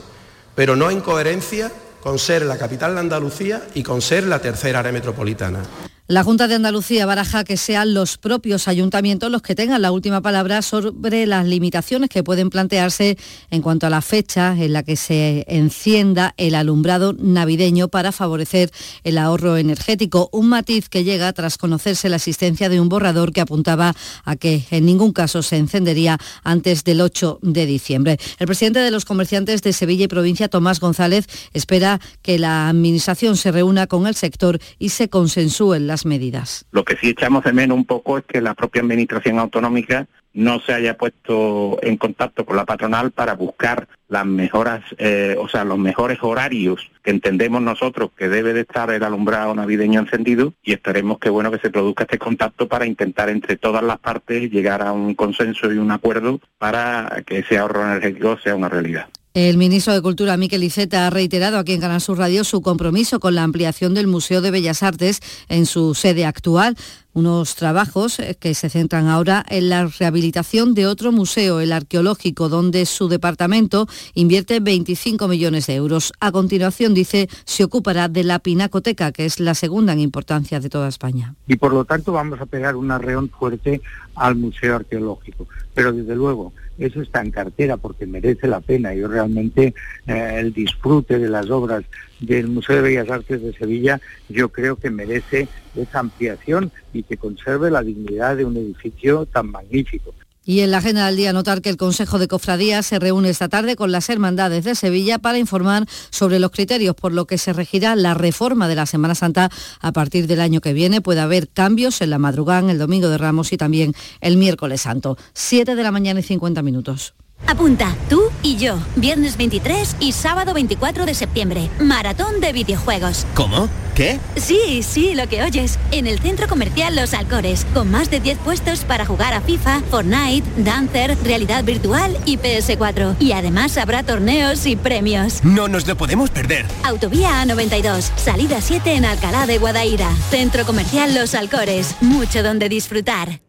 pero no en coherencia con ser la capital de Andalucía y con ser la tercera área metropolitana. La Junta de Andalucía baraja que sean los propios ayuntamientos los que tengan la última palabra sobre las limitaciones que pueden plantearse en cuanto a la fecha en la que se encienda el alumbrado navideño para favorecer el ahorro energético. Un matiz que llega tras conocerse la existencia de un borrador que apuntaba a que en ningún caso se encendería antes del 8 de diciembre. El presidente de los comerciantes de Sevilla y provincia, Tomás González, espera que la Administración se reúna con el sector y se consensúen las medidas. Lo que sí echamos de menos un poco es que la propia Administración Autonómica no se haya puesto en contacto con la patronal para buscar las mejoras, eh, o sea, los mejores horarios que entendemos nosotros que debe de estar el alumbrado navideño encendido y esperemos que bueno que se produzca este contacto para intentar entre todas las partes llegar a un consenso y un acuerdo para que ese ahorro energético sea una realidad. El ministro de Cultura, Miquel Iceta, ha reiterado aquí en Canal Sur Radio su compromiso con la ampliación del Museo de Bellas Artes en su sede actual unos trabajos eh, que se centran ahora en la rehabilitación de otro museo, el arqueológico, donde su departamento invierte 25 millones de euros. A continuación, dice, se ocupará de la Pinacoteca, que es la segunda en importancia de toda España. Y por lo tanto vamos a pegar un arreón fuerte al Museo Arqueológico. Pero desde luego, eso está en cartera porque merece la pena. Yo realmente eh, el disfrute de las obras del Museo de Bellas Artes de Sevilla yo creo que merece esa ampliación y que conserve la dignidad de un edificio tan magnífico. Y en la agenda del día notar que el Consejo de Cofradías se reúne esta tarde con las hermandades de Sevilla para informar sobre los criterios por lo que se regirá la reforma de la Semana Santa a partir del año que viene. Puede haber cambios en la madrugada, el domingo de Ramos y también el miércoles santo. 7 de la mañana y 50 minutos. Apunta, tú y yo, viernes 23 y sábado 24 de septiembre, maratón de videojuegos. ¿Cómo? ¿Qué? Sí, sí, lo que oyes, en el centro comercial Los Alcores, con más de 10 puestos para jugar a FIFA, Fortnite, Dancer, realidad virtual y PS4. Y además habrá torneos y premios. No nos lo podemos perder. Autovía A92, salida 7 en Alcalá de Guadaira, centro comercial Los Alcores, mucho donde disfrutar.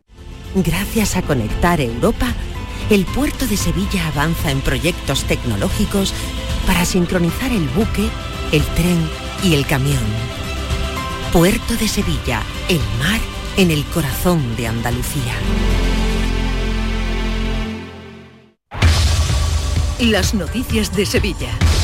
Gracias a Conectar Europa, el puerto de Sevilla avanza en proyectos tecnológicos para sincronizar el buque, el tren y el camión. Puerto de Sevilla, el mar en el corazón de Andalucía. Las noticias de Sevilla.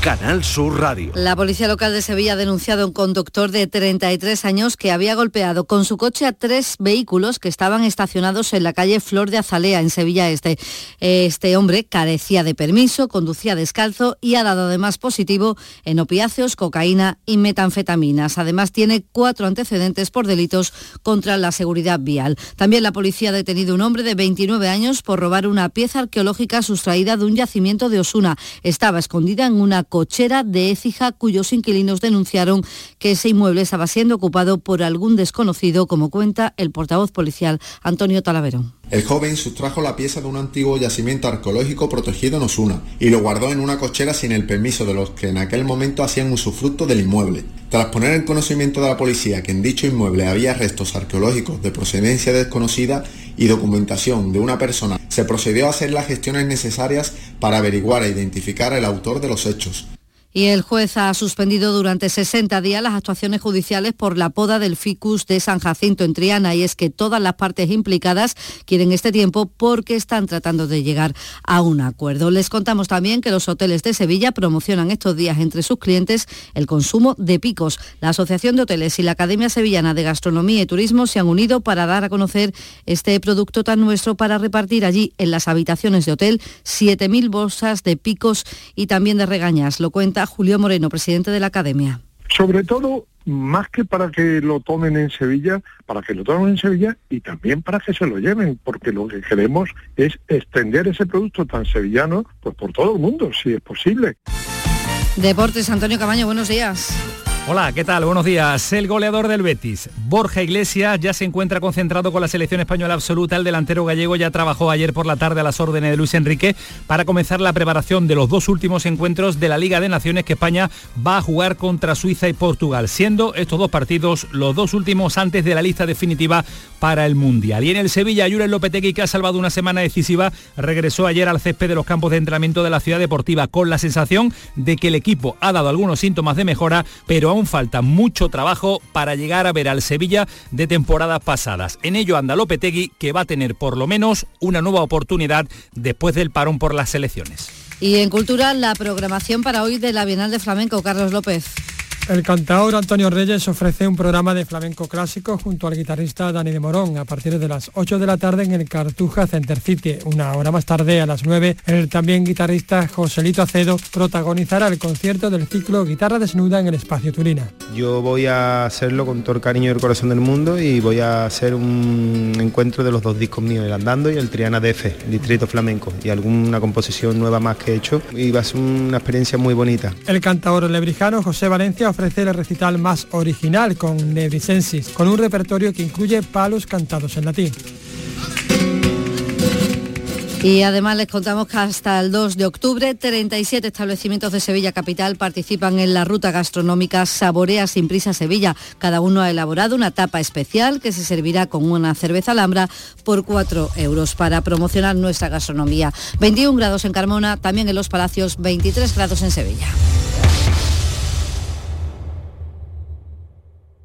Canal Sur Radio. La policía local de Sevilla ha denunciado a un conductor de 33 años que había golpeado con su coche a tres vehículos que estaban estacionados en la calle Flor de Azalea, en Sevilla Este. Este hombre carecía de permiso, conducía descalzo y ha dado además positivo en opiáceos, cocaína y metanfetaminas. Además tiene cuatro antecedentes por delitos contra la seguridad vial. También la policía ha detenido a un hombre de 29 años por robar una pieza arqueológica sustraída de un yacimiento de Osuna. Estaba escondida en una cochera de Écija, cuyos inquilinos denunciaron que ese inmueble estaba siendo ocupado por algún desconocido, como cuenta el portavoz policial Antonio Talaverón. El joven sustrajo la pieza de un antiguo yacimiento arqueológico protegido en Osuna y lo guardó en una cochera sin el permiso de los que en aquel momento hacían usufructo del inmueble. Tras poner en conocimiento de la policía que en dicho inmueble había restos arqueológicos de procedencia desconocida y documentación de una persona, se procedió a hacer las gestiones necesarias para averiguar e identificar el autor de los hechos. Y el juez ha suspendido durante 60 días las actuaciones judiciales por la poda del ficus de San Jacinto en Triana y es que todas las partes implicadas quieren este tiempo porque están tratando de llegar a un acuerdo. Les contamos también que los hoteles de Sevilla promocionan estos días entre sus clientes el consumo de picos. La Asociación de Hoteles y la Academia Sevillana de Gastronomía y Turismo se han unido para dar a conocer este producto tan nuestro para repartir allí en las habitaciones de hotel 7.000 bolsas de picos y también de regañas. Lo cuenta Julio Moreno, presidente de la Academia. Sobre todo, más que para que lo tomen en Sevilla, para que lo tomen en Sevilla y también para que se lo lleven, porque lo que queremos es extender ese producto tan sevillano pues por todo el mundo, si es posible. Deportes, Antonio Camaño, buenos días. Hola, ¿qué tal? Buenos días. El goleador del Betis, Borja Iglesias, ya se encuentra concentrado con la selección española absoluta. El delantero gallego ya trabajó ayer por la tarde a las órdenes de Luis Enrique para comenzar la preparación de los dos últimos encuentros de la Liga de Naciones que España va a jugar contra Suiza y Portugal, siendo estos dos partidos los dos últimos antes de la lista definitiva para el Mundial. Y en el Sevilla, Julen Lopetegui, que ha salvado una semana decisiva, regresó ayer al césped de los campos de entrenamiento de la ciudad deportiva con la sensación de que el equipo ha dado algunos síntomas de mejora, pero aún falta mucho trabajo para llegar a ver al Sevilla de temporadas pasadas. En ello anda Lopetegui, que va a tener por lo menos una nueva oportunidad después del parón por las selecciones. Y en cultura, la programación para hoy de la Bienal de Flamenco, Carlos López. El cantador Antonio Reyes ofrece un programa de flamenco clásico junto al guitarrista Dani de Morón a partir de las 8 de la tarde en el Cartuja Center City. Una hora más tarde, a las 9, el también guitarrista Joselito Acedo protagonizará el concierto del ciclo Guitarra Desnuda en el Espacio Turina. Yo voy a hacerlo con todo el cariño y el corazón del mundo y voy a hacer un encuentro de los dos discos míos, el Andando y el Triana DF, Distrito Flamenco, y alguna composición nueva más que he hecho. Y va a ser una experiencia muy bonita. El cantador lebrijano José Valencia ofrece el recital más original con Nebrisensis, con un repertorio que incluye palos cantados en latín. Y además les contamos que hasta el 2 de octubre 37 establecimientos de Sevilla Capital participan en la ruta gastronómica Saborea sin prisa Sevilla. Cada uno ha elaborado una tapa especial que se servirá con una cerveza alhambra por 4 euros para promocionar nuestra gastronomía. 21 grados en Carmona, también en Los Palacios, 23 grados en Sevilla.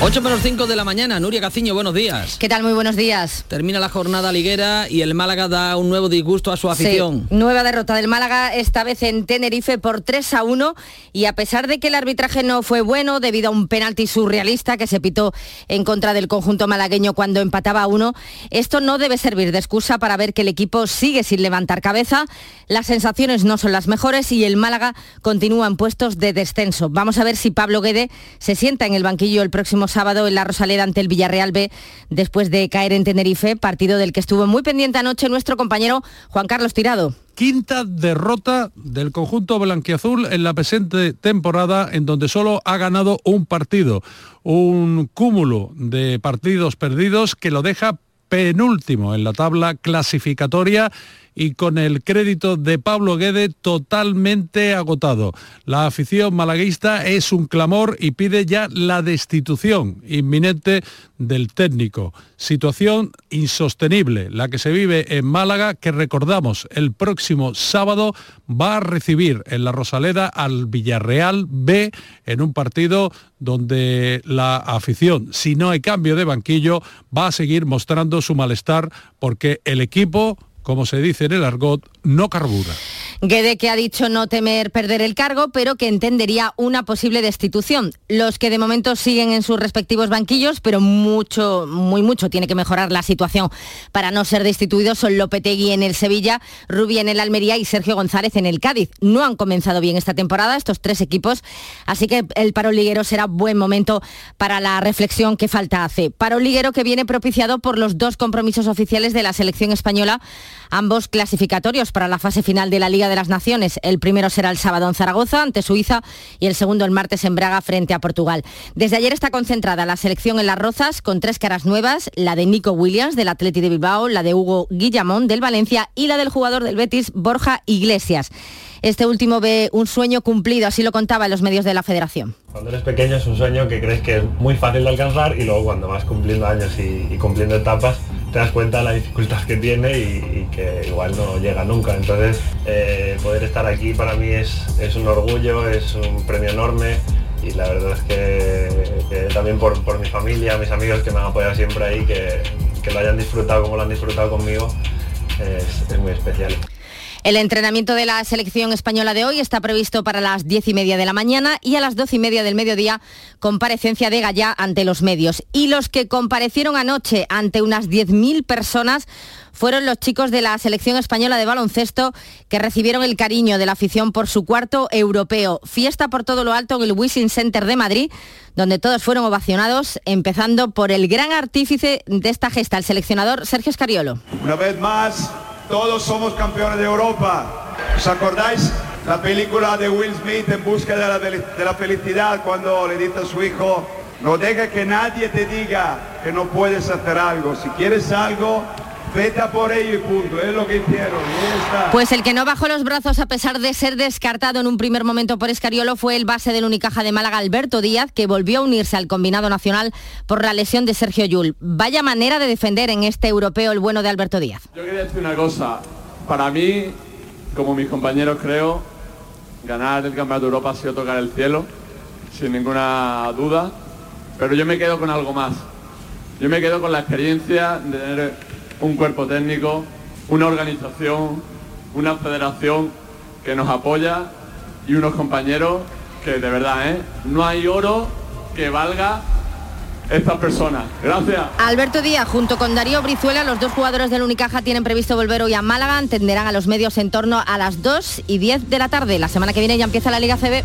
8 menos 5 de la mañana, Nuria Caciño, buenos días. ¿Qué tal? Muy buenos días. Termina la jornada liguera y el Málaga da un nuevo disgusto a su afición. Sí, nueva derrota del Málaga, esta vez en Tenerife por 3 a 1 y a pesar de que el arbitraje no fue bueno debido a un penalti surrealista que se pitó en contra del conjunto malagueño cuando empataba a uno, esto no debe servir de excusa para ver que el equipo sigue sin levantar cabeza, las sensaciones no son las mejores y el Málaga continúa en puestos de descenso. Vamos a ver si Pablo Guede se sienta en el banquillo el próximo sábado en la Rosaleda ante el Villarreal B después de caer en Tenerife, partido del que estuvo muy pendiente anoche nuestro compañero Juan Carlos Tirado. Quinta derrota del conjunto blanquiazul en la presente temporada en donde solo ha ganado un partido, un cúmulo de partidos perdidos que lo deja penúltimo en la tabla clasificatoria y con el crédito de Pablo Guede totalmente agotado. La afición malaguista es un clamor y pide ya la destitución inminente del técnico. Situación insostenible, la que se vive en Málaga, que recordamos el próximo sábado va a recibir en la Rosaleda al Villarreal B en un partido donde la afición, si no hay cambio de banquillo, va a seguir mostrando su malestar porque el equipo como se dice en el argot, no carbura. Guede que ha dicho no temer perder el cargo, pero que entendería una posible destitución. Los que de momento siguen en sus respectivos banquillos, pero mucho, muy mucho tiene que mejorar la situación para no ser destituidos son Lopetegui en el Sevilla, Rubí en el Almería y Sergio González en el Cádiz. No han comenzado bien esta temporada estos tres equipos, así que el paro liguero será buen momento para la reflexión que falta hace. Paro liguero que viene propiciado por los dos compromisos oficiales de la selección española, ambos clasificatorios para la fase final de la Liga de las Naciones. El primero será el sábado en Zaragoza ante Suiza y el segundo el martes en Braga frente a Portugal. Desde ayer está concentrada la selección en Las Rozas con tres caras nuevas, la de Nico Williams del Atleti de Bilbao, la de Hugo Guillamón del Valencia y la del jugador del Betis Borja Iglesias. Este último ve un sueño cumplido, así lo contaba en los medios de la federación. Cuando eres pequeño es un sueño que crees que es muy fácil de alcanzar y luego cuando vas cumpliendo años y, cumpliendo etapas te das cuenta de la dificultad que tiene y, que igual no llega nunca. Entonces eh, poder estar aquí para mí es, un orgullo, es un premio enorme y la verdad es que, también por, mi familia, mis amigos que me han apoyado siempre ahí, que, lo hayan disfrutado como lo han disfrutado conmigo, es muy especial. El entrenamiento de la selección española de hoy está previsto para las diez y media de la mañana y a las doce y media del mediodía comparecencia de Gallá ante los medios. Y los que comparecieron anoche ante unas 10.000 personas fueron los chicos de la selección española de baloncesto que recibieron el cariño de la afición por su cuarto europeo. Fiesta por todo lo alto en el Wishing Center de Madrid, donde todos fueron ovacionados, empezando por el gran artífice de esta gesta, el seleccionador Sergio Scariolo. Una vez más, todos somos campeones de Europa. ¿Os acordáis? La película de Will Smith en busca de la, felicidad cuando le dice a su hijo, no deja que nadie te diga que no puedes hacer algo. Si quieres algo, Vete por ello y punto, es lo que hicieron. Pues el que no bajó los brazos a pesar de ser descartado en un primer momento por Escariolo fue el base del Unicaja de Málaga, Alberto Díaz, que volvió a unirse al combinado nacional por la lesión de Sergio Yul. Vaya manera de defender en este europeo el bueno de Alberto Díaz. Yo quería decir una cosa. Para mí, como mis compañeros creo, ganar el Campeonato de Europa ha sido tocar el cielo, sin ninguna duda. Pero yo me quedo con algo más. Yo me quedo con la experiencia de tener un cuerpo técnico, una organización, una federación que nos apoya y unos compañeros que de verdad, ¿eh? no hay oro que valga estas personas. Gracias. Alberto Díaz, junto con Darío Brizuela, los dos jugadores del Unicaja tienen previsto volver hoy a Málaga. Entenderán a los medios en torno a las 2 y 10 de la tarde. La semana que viene ya empieza la Liga CB.